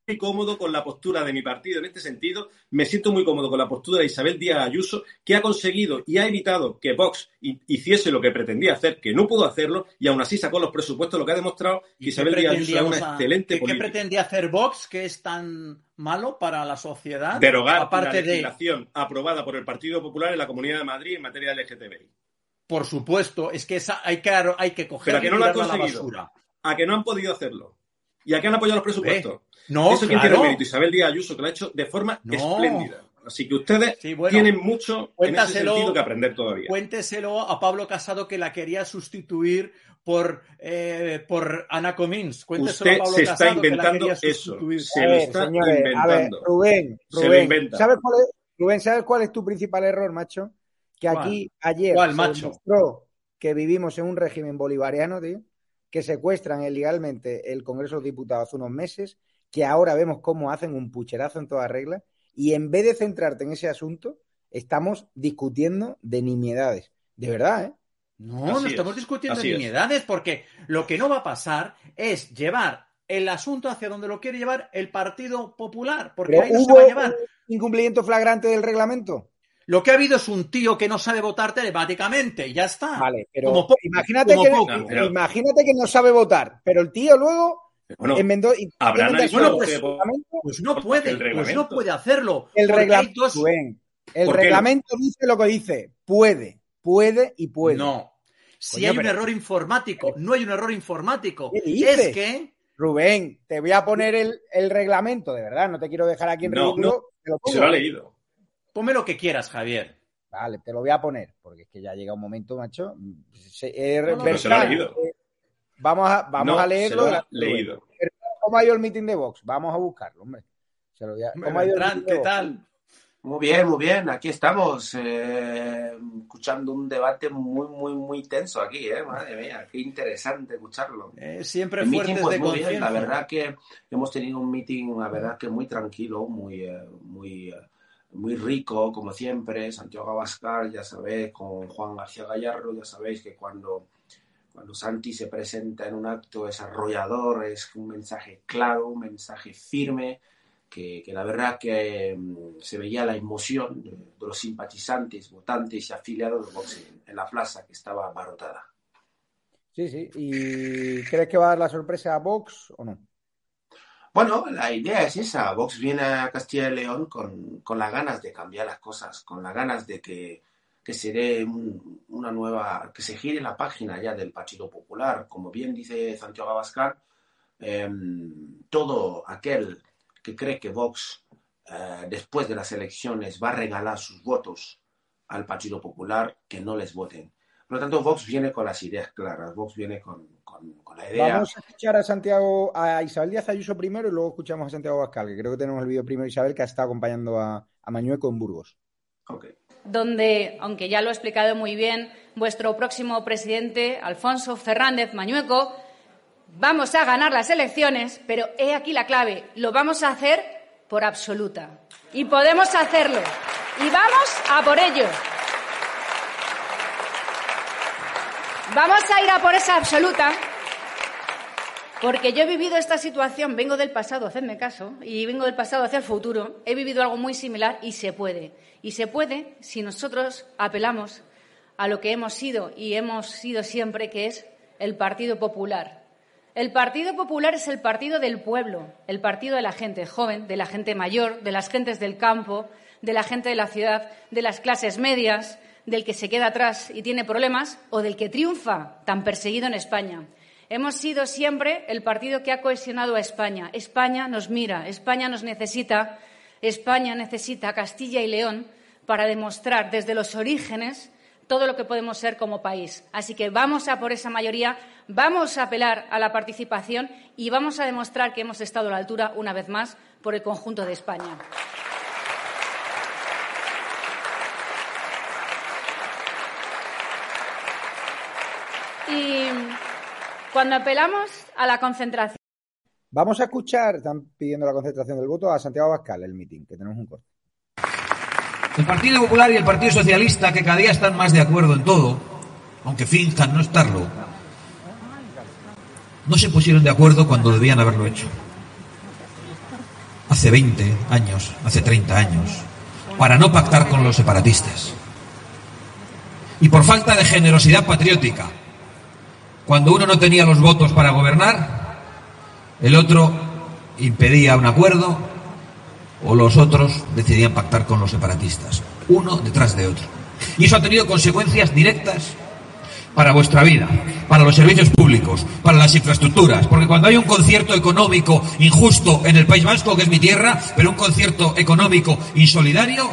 Muy cómodo con la postura de mi partido en este sentido. Me siento muy cómodo con la postura de Isabel Díaz Ayuso, que ha conseguido y ha evitado que Vox hi- hiciese lo que pretendía hacer, que no pudo hacerlo, y aún así sacó los presupuestos, lo que ha demostrado que ¿Y Isabel qué Díaz Ayuso es una excelente ¿qué, qué política. pretendía hacer Vox que es tan malo para la sociedad? Derogar Aparte la de, legislación aprobada por el Partido Popular en la Comunidad de Madrid en materia de LGTBI. por supuesto, es que esa hay que, hay que coger Pero a que y no lo han tirarla a la conseguido. basura. A que no han podido hacerlo. Y a que han apoyado los presupuestos. No, Eso claro. tiene el mérito. Isabel Díaz Ayuso, que lo ha hecho de forma No. espléndida. Así que ustedes Sí, bueno, tienen mucho en ese sentido que aprender todavía. Cuénteselo a Pablo Casado que la quería sustituir por, eh, por Ana Comins. Cuénteselo Usted a Pablo se está Casado que la inventando eso. Se A lo ver, está señores, a ver, inventando. Rubén, Se lo Rubén, inventa. ¿sabes cuál es, Rubén, ¿sabes cuál es tu principal error, macho? Que ¿Cuál? aquí ayer ¿Cuál, se macho? demostró que vivimos en un régimen bolivariano, tío, que secuestran ilegalmente el Congreso de los Diputados hace unos meses, que ahora vemos cómo hacen un pucherazo en toda regla, y en vez de centrarte en ese asunto, estamos discutiendo de nimiedades. De verdad, ¿eh? No, Así no es, estamos discutiendo así es. nimiedades porque lo que no va a pasar es llevar el asunto hacia donde lo quiere llevar el Partido Popular, porque Pero ahí no se va a llevar. un incumplimiento flagrante del reglamento. Lo que ha habido es un tío que no sabe votar telemáticamente y ya está. Vale, pero Como imagínate, como que. No, pero- imagínate que no sabe votar, pero el tío luego Bueno, enmendó analizado el pues. Pues no puede, el pues no reglamento. puede hacerlo. El reglamento, dos- el reglamento dice lo que dice, puede, puede y puede. No. Si Coño, hay un error informático, no hay un error informático. Es que Rubén, te voy a poner el, el reglamento, de verdad, no te quiero dejar aquí en No, ridículo. no, se lo ha leído. Ponme lo que quieras, Javier. Vale, te lo voy a poner, porque es que ya llega un momento, macho. Se- eh, No, no, pero se lo ha leído. eh, Vamos a, vamos No, a se leerlo. lo de ha leído. ¿Cómo ha ido el meeting de Vox? Vamos a buscarlo, hombre. Se lo voy a- ¿Cómo Bertrand, ¿qué tal? Muy bien, muy bien. Aquí estamos eh, escuchando un debate muy, muy, muy tenso aquí, ¿eh? Madre mía, qué interesante escucharlo. Eh, siempre El fuertes meeting, pues, de muy bien. La verdad que hemos tenido un meeting, la verdad que muy tranquilo, muy, eh, muy, eh, muy rico, como siempre. Santiago Abascal, ya sabéis, con Juan García Gallardo, ya sabéis que cuando, cuando Santi se presenta en un acto es arrollador, es un mensaje claro, un mensaje firme, que, que la verdad que mm, se veía la emoción de, los simpatizantes, votantes y afiliados de en, en la plaza que estaba abarrotada. Sí, sí. ¿Y crees que va a dar la sorpresa a Vox o no? Bueno, la idea es esa. Vox viene a Castilla y León con, con las ganas de cambiar las cosas, con las ganas de que, que se dé un- una nueva, que se gire la página ya del Partido Popular. Como bien dice Santiago Abascal, em, todo aquel que cree que Vox eh, después de las elecciones va a regalar sus votos al Partido Popular, que no les voten. Por lo tanto, Vox viene con las ideas claras, Vox viene con, con- con la idea. Vamos a escuchar a Santiago, a Isabel Díaz Ayuso primero y luego escuchamos a Santiago Abascal, que creo que tenemos el vídeo primero Isabel, que ha estado acompañando a, a Mañueco en Burgos. donde, aunque ya lo he explicado muy bien, vuestro próximo presidente, Alfonso Fernández Mañueco, vamos a ganar las elecciones, pero he aquí la clave, lo vamos a hacer por absoluta. Y podemos hacerlo. Y vamos a por ello. Vamos a ir a por esa absoluta, porque yo he vivido esta situación, vengo del pasado, hacedme caso, y vengo del pasado hacia el futuro, he vivido algo muy similar y se puede. Y se puede si nosotros apelamos a lo que hemos sido y hemos sido siempre, que es el Partido Popular. El Partido Popular es el partido del pueblo, el partido de la gente joven, de la gente mayor, de las gentes del campo, de la gente de la ciudad, de las clases medias, del que se queda atrás y tiene problemas o del que triunfa, tan perseguido en España. Hemos sido siempre el partido que ha cohesionado a España. España nos mira, España nos necesita, España necesita a Castilla y León para demostrar desde los orígenes todo lo que podemos ser como país. Así que vamos a por esa mayoría, vamos a apelar a la participación y vamos a demostrar que hemos estado a la altura, una vez más, por el conjunto de España. Y cuando apelamos a la concentración. Vamos a escuchar, están pidiendo la concentración del voto, a Santiago Abascal, el meeting, que tenemos un corte. El Partido Popular y el Partido Socialista, que cada día están más de acuerdo en todo, aunque finjan no estarlo, no se pusieron de acuerdo cuando debían haberlo hecho. Hace 20 años, hace 30 años, para no pactar con los separatistas. Y por falta de generosidad patriótica, cuando uno no tenía los votos para gobernar, el otro impedía un acuerdo o los otros decidían pactar con los separatistas, uno detrás de otro. Y eso ha tenido consecuencias directas para vuestra vida, para los servicios públicos, para las infraestructuras, porque cuando hay un concierto económico injusto en el País Vasco, que es mi tierra, pero un concierto económico insolidario,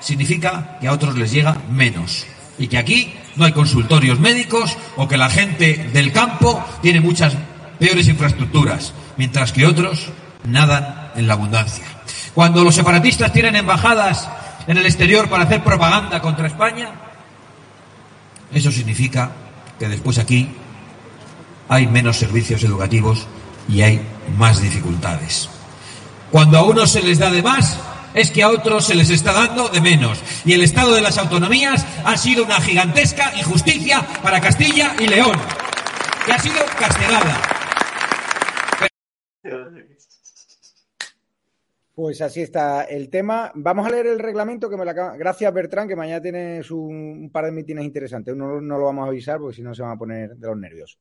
significa que a otros les llega menos. Y que aquí no hay consultorios médicos o que la gente del campo tiene muchas peores infraestructuras, mientras que otros nadan en la abundancia. Cuando los separatistas tienen embajadas en el exterior para hacer propaganda contra España, eso significa que después aquí hay menos servicios educativos y hay más dificultades. Cuando a unos se les da de más, es que a otros se les está dando de menos. Y el Estado de las Autonomías ha sido una gigantesca injusticia para Castilla y León, que ha sido castigada. Pues así está el tema. Vamos a leer el reglamento que me. Gracias, Bertrán, que mañana tienes un, par de mítines interesantes. No, no lo vamos a avisar porque si no se van a poner de los nervios.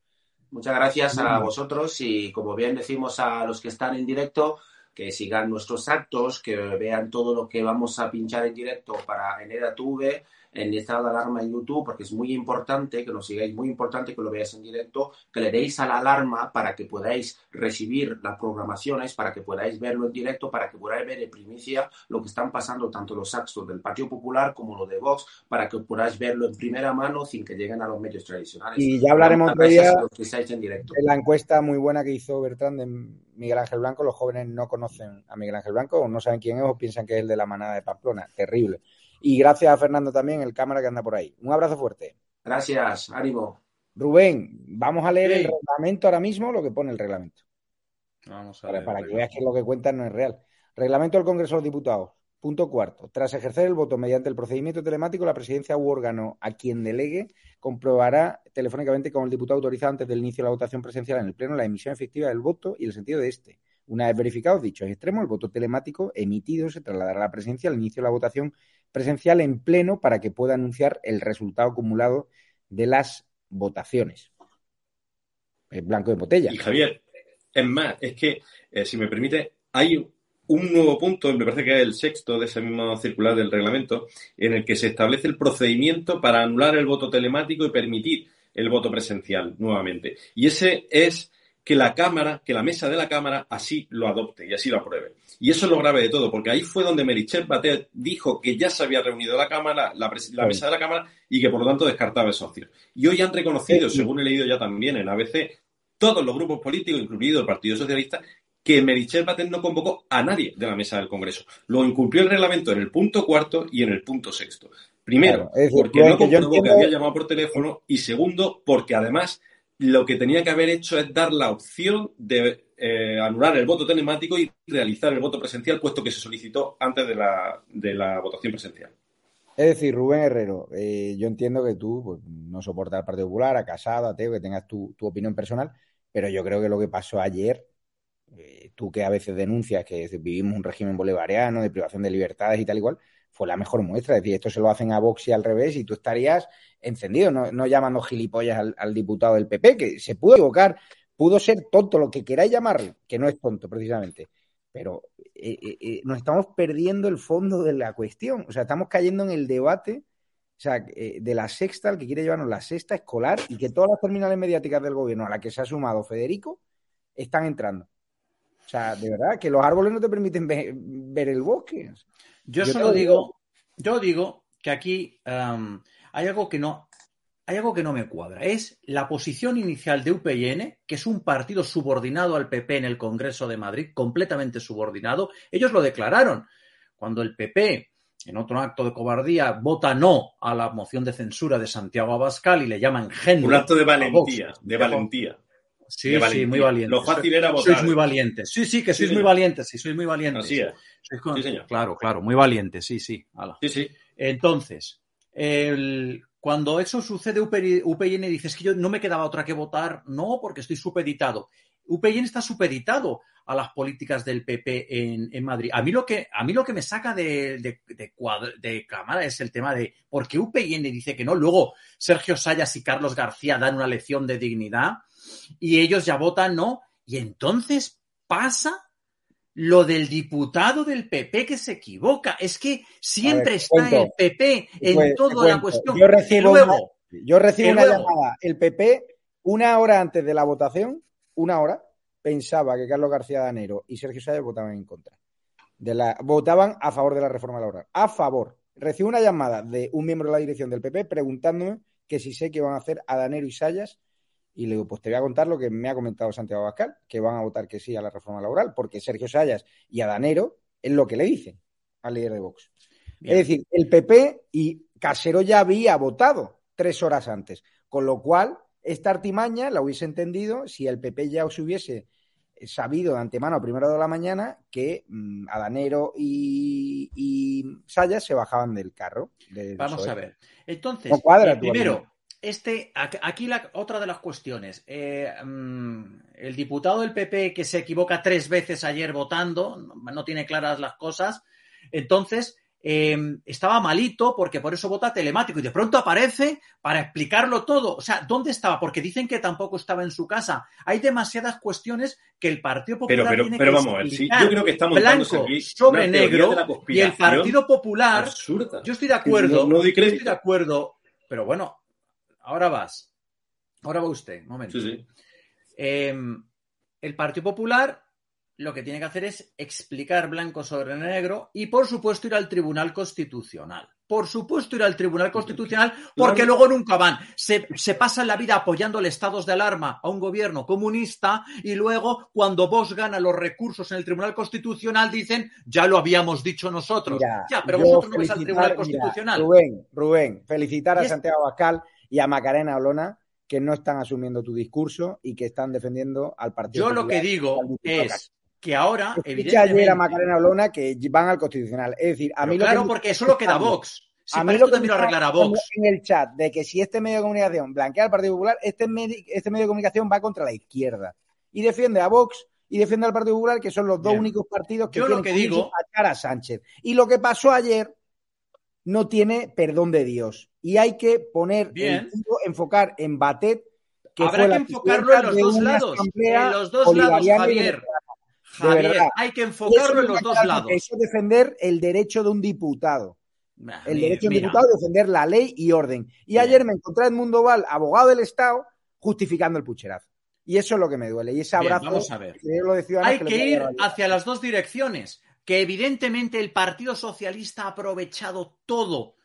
Muchas gracias a vosotros y como bien decimos a los que están en directo, que sigan nuestros actos, que vean todo lo que vamos a pinchar en directo para en EDATV en estado de alarma en YouTube, porque es muy importante que nos sigáis, muy importante que lo veáis en directo, que le deis a la alarma para que podáis recibir las programaciones, para que podáis verlo en directo, para que podáis ver en primicia lo que están pasando tanto los actos del Partido Popular como lo de Vox, para que podáis verlo en primera mano sin que lleguen a los medios tradicionales. Y ya hablaremos de ella en directo. En la encuesta muy buena que hizo Bertrand de Miguel Ángel Blanco, los jóvenes no conocen a Miguel Ángel Blanco o no saben quién es o piensan que es el de la manada de Pamplona. Terrible. Y gracias a Fernando también, el cámara que anda por ahí. Un abrazo fuerte. Gracias, ánimo. Rubén, vamos a leer el reglamento ahora mismo, lo que pone el reglamento. Vamos a para, para que veas que lo que cuentan no es real. Reglamento del Congreso de los Diputados. Punto cuarto. Tras ejercer el voto mediante el procedimiento telemático, la presidencia u órgano a quien delegue comprobará telefónicamente con el diputado autorizado antes del inicio de la votación presencial en el Pleno la emisión efectiva del voto y el sentido de este. Una vez verificados dichos extremos, el voto telemático emitido se trasladará a la presidencia al inicio de la votación presencial en Pleno para que pueda anunciar el resultado acumulado de las votaciones. El blanco de botella. Y Javier, es más, es que, eh, si me permite, hay un nuevo punto, me parece que es el sexto de ese mismo circular del reglamento, en el que se establece el procedimiento para anular el voto telemático y permitir el voto presencial nuevamente. Y ese es que la Cámara, que la mesa de la Cámara así lo adopte y así lo apruebe. Y eso es lo grave de todo, porque ahí fue donde Merichel Batet dijo que ya se había reunido la Cámara, la, mesa de la Cámara, y que por lo tanto descartaba esos opción. Y hoy han reconocido, según he leído ya también en ABC, todos los grupos políticos, incluido el Partido Socialista, que Merichel Batet no convocó a nadie de la mesa del Congreso. Lo incumplió el reglamento en el punto cuarto y en el punto sexto. Primero, porque no comprobó que había llamado por teléfono y segundo, porque además lo que tenía que haber hecho es dar la opción de eh, anular el voto telemático y realizar el voto presencial, puesto que se solicitó antes de la, de la votación presencial. Es decir, Rubén Herrero, eh, yo entiendo que tú pues, no soportas al Partido Popular, a Casado, a Teo, que tengas tu, tu opinión personal, pero yo creo que lo que pasó ayer eh, tú que a veces denuncias que vivimos un régimen bolivariano de privación de libertades y tal igual, fue la mejor muestra. Es decir, esto se lo hacen a Vox y al revés y tú estarías encendido, no, llamando gilipollas al, diputado del PP, que se pudo equivocar, pudo ser tonto, lo que queráis llamarlo, que no es tonto precisamente. Pero eh, eh, nos estamos perdiendo el fondo de la cuestión. O sea, estamos cayendo en el debate o sea, de la sexta, el que quiere llevarnos la sexta escolar y que todas las terminales mediáticas del gobierno a la que se ha sumado Federico están entrando. O sea, de verdad, que los árboles no te permiten ver, el bosque. Yo, solo digo, yo digo que aquí um, hay algo que no, hay algo que no me cuadra. Es la posición inicial de UPN, que es un partido subordinado al PP en el Congreso de Madrid, completamente subordinado. Ellos lo declararon. Cuando el PP, en otro acto de cobardía, vota no a la moción de censura de Santiago Abascal y le llaman género. Un acto de valentía, de valentía. Sí, sí, muy valiente. Lo fácil era votar. Sois muy valientes. Sí, sí, que sois muy valientes. Sí, sois muy valientes. Así es. Sí, señor. Claro, claro, muy valientes. Sí, sí. Sí, sí. Entonces, el, cuando eso sucede, UPN dice, es que yo no me quedaba otra que votar, no, porque estoy supeditado. UPN está supeditado a las políticas del PP en, Madrid. A mí lo que, a mí lo que me saca de, de, de, cámara es el tema de por qué UPN dice que no. Luego Sergio Sayas y Carlos García dan una lección de dignidad y ellos ya votan no. Y entonces pasa lo del diputado del PP que se equivoca. Es que siempre está el PP en toda la cuestión. Yo recibo, una, yo recibo una llamada. El PP, una hora antes de la votación, una hora, pensaba que Carlos García Danero y Sergio Sayas votaban en contra. De la, votaban a favor de la reforma laboral. A favor. Recibo una llamada de un miembro de la dirección del PP preguntándome que si sé qué van a hacer a Danero y Sayas y le digo, pues te voy a contar lo que me ha comentado Santiago Abascal, que van a votar que sí a la reforma laboral, porque Sergio Sayas y Adanero es lo que le dicen al líder de Vox. Es decir, el PP y Casero ya había votado tres horas antes, con lo cual esta artimaña la hubiese entendido si el PP ya os hubiese sabido de antemano a primera de la mañana que mm, Adanero y, Sayas se bajaban del carro. Vamos a ver. Entonces, primero, este, aquí la, otra de las cuestiones. Eh, mm, el diputado del PP que se equivoca tres veces ayer votando, no tiene claras las cosas. Entonces, eh, estaba malito porque por eso vota telemático y de pronto aparece para explicarlo todo. O sea, ¿dónde estaba? Porque dicen que tampoco estaba en su casa. Hay demasiadas cuestiones que el Partido Popular pero, pero, tiene pero que vamos a ver, sí, yo creo que estamos blanco aquí sobre negro y el Partido Popular. absurda. Yo estoy de acuerdo. No- no yo estoy de acuerdo. Pero bueno, ahora vas. Ahora va usted. Un momento. Sí, sí. Eh, el Partido Popular lo que tiene que hacer es explicar blanco sobre negro y, por supuesto, ir al Tribunal Constitucional. Por supuesto, ir al Tribunal Constitucional porque luego nunca van. Se, se pasan la vida apoyando estados de alarma a un gobierno comunista y luego, cuando Vox gana los recursos en el Tribunal Constitucional, dicen ya lo habíamos dicho nosotros. Mira, ya, pero vosotros no vais al Tribunal mira, Constitucional. Rubén, Rubén, felicitar a Santiago Abascal y a Macarena Olona que no están asumiendo tu discurso y que están defendiendo al Partido Yo lo que digo es que ahora, evidentemente. ayer a Macarena Olona que van al Constitucional. Es decir, a mí lo claro, que porque solo queda Vox. Si a mí lo que lo me arreglará gustando Vox. en el chat de que si este medio de comunicación blanquea al Partido Popular, este, medi- este medio de comunicación va contra la izquierda y defiende a Vox y defiende al Partido Popular, que son los dos Bien. únicos partidos que Yo lo tienen que como digo- a Sánchez. Y lo que pasó ayer no tiene perdón de Dios. Y hay que poner Bien. el tiro, enfocar en Batet, que Habrá que enfocarlo en los dos lados. En los dos lados, Javier. Javier, hay que enfocarlo en los dos lados. Eso es defender el derecho de un diputado. Nah, El derecho de un diputado defender la ley y orden. Y ayer me encontré a Edmundo Val, abogado del Estado, justificando el pucherazo. Y eso es lo que me duele. Y ese Bien, abrazo vamos a ver. que yo lo de Ciudadanos Hay que ir hacia las dos direcciones. Que evidentemente el Partido Socialista ha aprovechado todo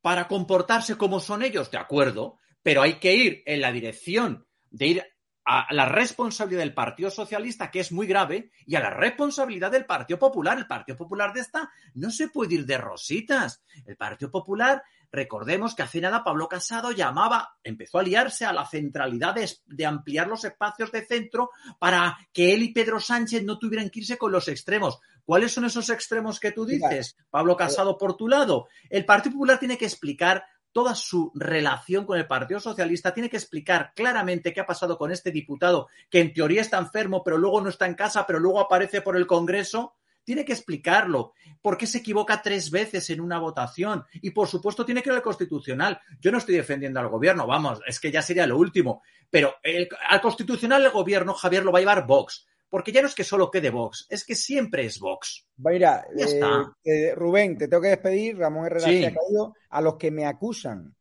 para comportarse como son ellos, de acuerdo, pero hay que ir en la dirección de ir a la responsabilidad del Partido Socialista, que es muy grave, y a la responsabilidad del Partido Popular. El Partido Popular de esta no se puede ir de rositas. El Partido Popular, recordemos que hace nada Pablo Casado llamaba, empezó a liarse a la centralidad de, de ampliar los espacios de centro para que él y Pedro Sánchez no tuvieran que irse con los extremos. ¿Cuáles son esos extremos que tú dices, Pablo Casado, por tu lado? El Partido Popular tiene que explicar toda su relación con el Partido Socialista, tiene que explicar claramente qué ha pasado con este diputado que en teoría está enfermo, pero luego no está en casa, pero luego aparece por el Congreso. Tiene que explicarlo. ¿Por qué se equivoca tres veces en una votación? Y por supuesto tiene que ir al Constitucional. Yo no estoy defendiendo al gobierno, vamos, es que ya sería lo último. Pero el- al Constitucional el gobierno, Javier, lo va a llevar Vox. Porque ya no es que solo quede Vox, es que siempre es Vox. Mira, eh, eh, Rubén, te tengo que despedir. Ramón Herrera Sí. se ha caído. A los que me acusan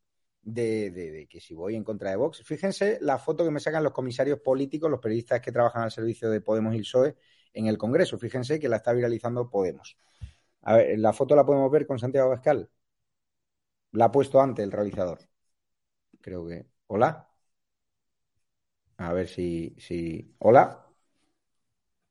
de, de- de que si voy en contra de Vox, fíjense la foto que me sacan los comisarios políticos, los periodistas que trabajan al servicio de Podemos y el PSOE en el Congreso. Fíjense que la está viralizando Podemos. A ver, la foto la podemos ver con Santiago Abascal. La ha puesto antes el realizador. Creo que. ¿Hola? A ver si. si... ¿Hola?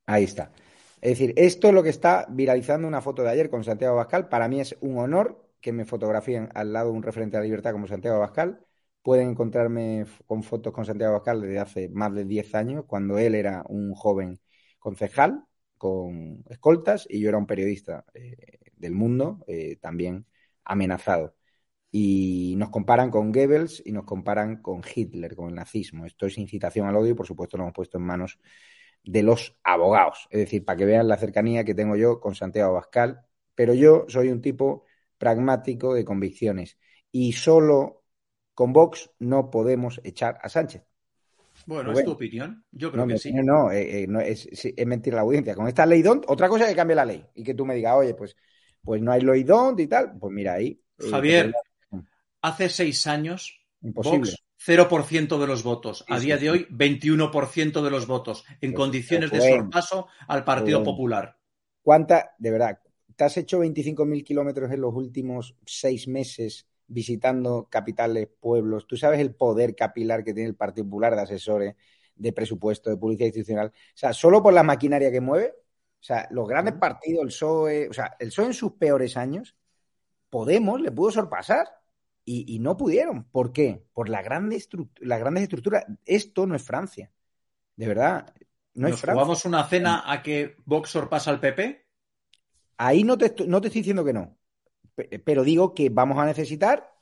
Ahí está. Es decir, esto es lo que está viralizando una foto de ayer con Santiago Abascal. Para mí es un honor que me fotografíen al lado de un referente de la libertad como Santiago Abascal. Pueden encontrarme con fotos con Santiago Abascal desde hace más de 10 años, cuando él era un joven concejal con escoltas y yo era un periodista eh, del mundo, eh, también amenazado. Y nos comparan con Goebbels y nos comparan con Hitler, con el nazismo. Esto es incitación al odio y, por supuesto, lo hemos puesto en manos de los abogados. Es decir, para que vean la cercanía que tengo yo con Santiago Abascal. Pero yo soy un tipo pragmático de convicciones y solo con Vox no podemos echar a Sánchez. Bueno, Rubén. es tu opinión. Yo creo No, que sí. no, eh, eh, no, es, mentir la audiencia. Con esta ley DONT, otra cosa es que cambie la ley y que tú me digas, oye, pues, pues no hay ley DONT y tal. Pues mira ahí. eh, Javier, te- hace seis años, Imposible. Vox, 0% de los votos. A Sí, día sí, de hoy, 21% de los votos, en Pero, condiciones de sorpaso al Partido. Popular. ¿Cuánta, de verdad, te has hecho 25.000 kilómetros en los últimos seis meses visitando capitales, pueblos? ¿Tú sabes el poder capilar que tiene el Partido Popular de asesores, de presupuesto, de publicidad institucional? O sea, solo por la maquinaria que mueve, o sea, los grandes partidos, el PSOE, o sea, el PSOE en sus peores años, Podemos le pudo sorpasar y, y no pudieron. ¿Por qué? Por la grande las grandes estructuras. Esto no es Francia. De verdad, no es ¿Nos Francia. jugamos una cena a que Vox sorpasa al PP? Ahí no te, estoy- no te estoy diciendo que no, pero digo que vamos a necesitar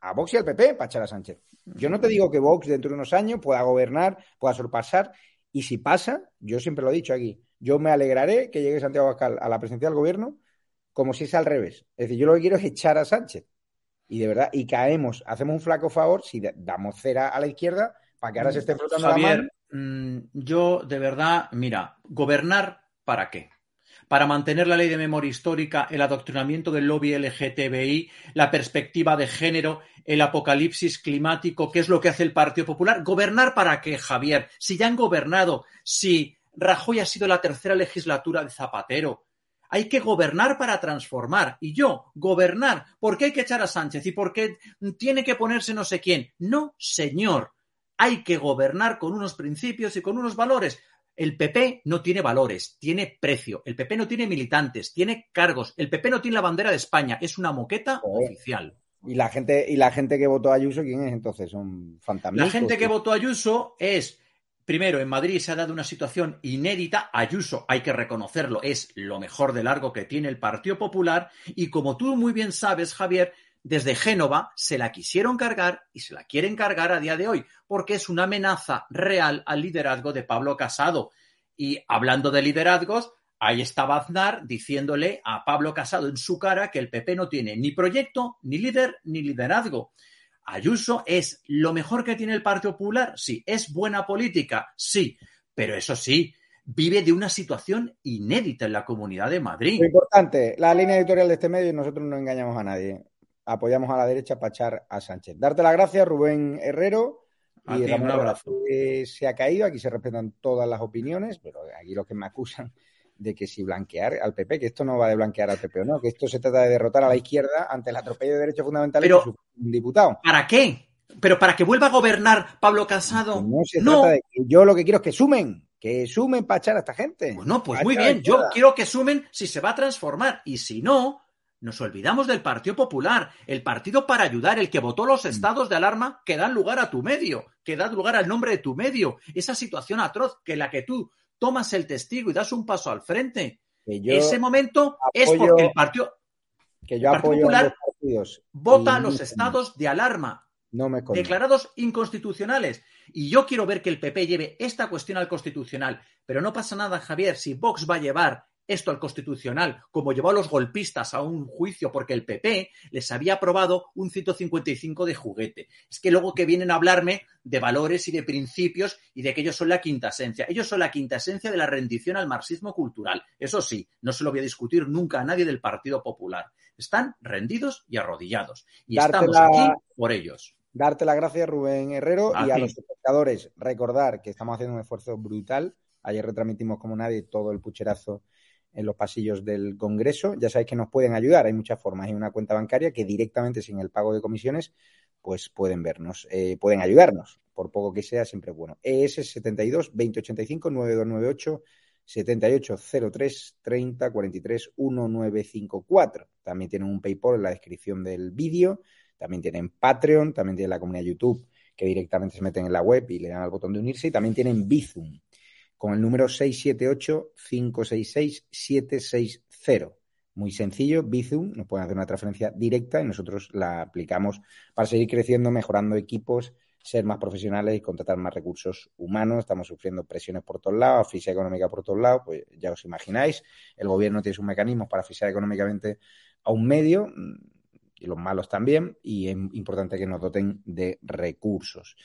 a Vox y al PP para echar a Sánchez. Yo no te digo que Vox dentro de unos años pueda gobernar, pueda sorpasar, y si pasa, yo siempre lo he dicho aquí, yo me alegraré que llegue Santiago Abascal a la presidencia del gobierno como si es al revés. Es decir, yo lo que quiero es echar a Sánchez. Y de verdad, y caemos, hacemos un flaco favor si damos cera a la izquierda para que ahora se esté flotando la mano. Mm, yo de verdad, mira, gobernar para qué? Para mantener la ley de memoria histórica, el adoctrinamiento del lobby LGTBI, la perspectiva de género, el apocalipsis climático, ¿qué es lo que hace el Partido Popular? ¿Gobernar para qué, Javier? Si ya han gobernado, si Rajoy ha sido la tercera legislatura de Zapatero, hay que gobernar para transformar. Y yo, gobernar, ¿por qué hay que echar a Sánchez? ¿Y por qué tiene que ponerse no sé quién? No, señor. Hay que gobernar con unos principios y con unos valores. El PP no tiene valores, tiene precio. El PP no tiene militantes, tiene cargos. El PP no tiene la bandera de España, es una moqueta oficial. Y la gente, y la gente que votó a Ayuso, ¿quién es entonces? Son fantasmas. La gente que votó a Ayuso es, primero, en Madrid se ha dado una situación inédita. Ayuso, hay que reconocerlo, es lo mejor de largo que tiene el Partido Popular. Y como tú muy bien sabes, Javier, desde Génova se la quisieron cargar y se la quieren cargar a día de hoy, porque es una amenaza real al liderazgo de Pablo Casado. Y hablando de liderazgos, ahí estaba Aznar diciéndole a Pablo Casado en su cara que el PP no tiene ni proyecto, ni líder, ni liderazgo. Ayuso es lo mejor que tiene el Partido Popular, sí. Es buena política, sí. Pero eso sí, vive de una situación inédita en la Comunidad de Madrid. Lo importante, la línea editorial de este medio, nosotros no engañamos a nadie apoyamos a la derecha para echar a Sánchez. Darte las gracias, Rubén Herrero. Y un abrazo. se ha caído, aquí se respetan todas las opiniones, pero aquí los que me acusan de que si blanquear al PP, que esto no va de blanquear al PP o no, que esto se trata de derrotar a la izquierda ante el atropello de derechos fundamentales pero, de un diputado. ¿Para qué? ¿Pero para que vuelva a gobernar Pablo Casado? No se trata de que yo lo que quiero es que sumen, que sumen para echar a esta gente. Bueno, pues muy bien, yo quiero que sumen si se va a transformar y si no, nos olvidamos del Partido Popular, el partido para ayudar, el que votó los mm. estados de alarma que dan lugar a tu medio, que dan lugar al nombre de tu medio. Esa situación atroz que la que tú tomas el testigo y das un paso al frente. Ese momento es porque el Partido, que yo Popular vota a los estados de alarma. declarados inconstitucionales. Y yo quiero ver que el PP lleve esta cuestión al constitucional. Pero no pasa nada, Javier, si Vox va a llevar esto al Constitucional, como llevó a los golpistas a un juicio porque el PP les había aprobado un 155 de juguete. Es que luego que vienen a hablarme de valores y de principios y de que ellos son la quinta esencia. Ellos son la quinta esencia de la rendición al marxismo cultural. Eso sí, no se lo voy a discutir nunca a nadie del Partido Popular. Están rendidos y arrodillados. Y estamos aquí por ellos. Darte las gracias, Rubén Herrero, y a los espectadores recordar que estamos haciendo un esfuerzo brutal. Ayer retransmitimos como nadie todo el pucherazo en los pasillos del Congreso. Ya sabéis que nos pueden ayudar, hay muchas formas. Hay una cuenta bancaria que directamente sin el pago de comisiones, pues pueden vernos, eh, pueden ayudarnos, por poco que sea, siempre es bueno. ES 72 2085 9298 7803 30 43 1954. También tienen un PayPal en la descripción del vídeo. También tienen Patreon, también tienen la comunidad YouTube que directamente se meten en la web y le dan al botón de unirse. Y también tienen Bizum con el número 678-566-760. Muy sencillo, Bizum, nos pueden hacer una transferencia directa y nosotros la aplicamos para seguir creciendo, mejorando equipos, ser más profesionales y contratar más recursos humanos. Estamos sufriendo presiones por todos lados, asfixia económica por todos lados, pues ya os imagináis. El gobierno tiene sus mecanismos para asfixiar económicamente a un medio y los malos también, y es importante que nos doten de recursos.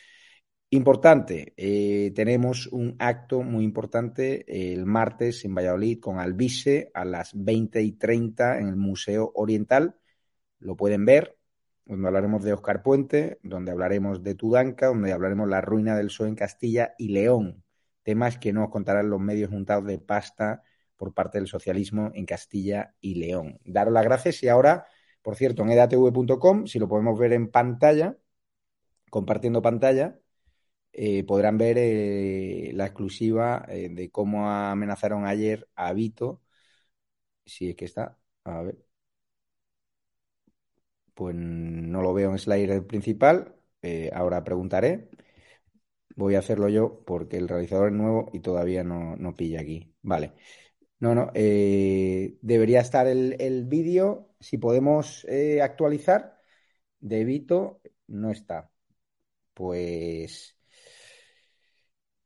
Importante, eh, tenemos un acto muy importante el martes en Valladolid con Albise a las 20 y 30 en el Museo Oriental. Lo pueden ver, donde hablaremos de Oscar Puente, donde hablaremos de Tudanca, donde hablaremos la ruina del PSOE en Castilla y León. Temas que nos contarán los medios juntados de pasta por parte del socialismo en Castilla y León. Daros las gracias y ahora, por cierto, en edatv.com, si lo podemos ver en pantalla, compartiendo pantalla, eh, podrán ver eh, la exclusiva eh, de cómo amenazaron ayer a Vito. Si es que está, a ver. Pues no lo veo en slide principal. ahora preguntaré. Voy a hacerlo yo porque el realizador es nuevo y todavía no, no pilla aquí. Vale. No, no. debería estar el, el vídeo. Si podemos actualizar de Vito, no está. Pues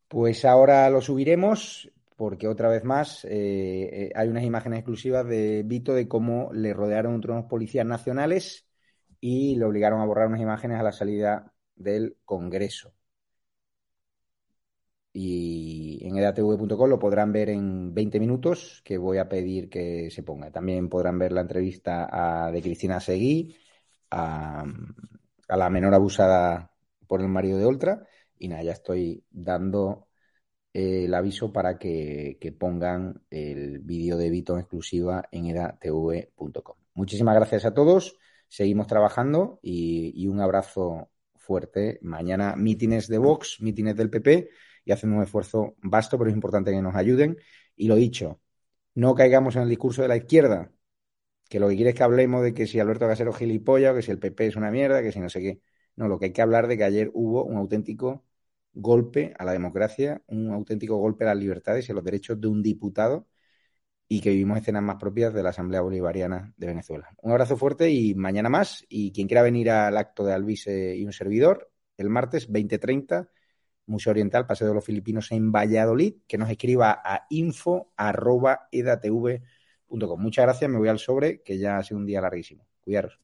pues ahora lo subiremos porque otra vez más eh, eh, hay unas imágenes exclusivas de Vito de cómo le rodearon unos policías nacionales y le obligaron a borrar unas imágenes a la salida del Congreso. Y en edatv.com lo podrán ver en 20 minutos, que voy a pedir que se ponga. También podrán ver la entrevista de Cristina Seguí, a, a la menor abusada por el marido de Oltra. Y nada, ya estoy dando el aviso para que, pongan el vídeo de Vito en exclusiva en edatv.com. Muchísimas gracias a todos. Seguimos trabajando y, un abrazo fuerte. Mañana mítines de Vox, mítines del PP y hacen un esfuerzo vasto, pero es importante que nos ayuden. Y lo dicho, no caigamos en el discurso de la izquierda, que lo que quiere es que hablemos de que si Alberto Casero gilipollas, o que si el PP es una mierda, que si no sé qué. No, lo que hay que hablar de que ayer hubo un auténtico golpe a la democracia, un auténtico golpe a las libertades y a los derechos de un diputado y que vivimos escenas más propias de la Asamblea Bolivariana de Venezuela. Un abrazo fuerte y mañana más. Y quien quiera venir al acto de Alvise y un servidor, el martes 2030, Museo Oriental, Paseo de los Filipinos en Valladolid, que nos escriba a info.edatv.com. Muchas gracias, me voy al sobre, que ya ha sido un día larguísimo. Cuidaros.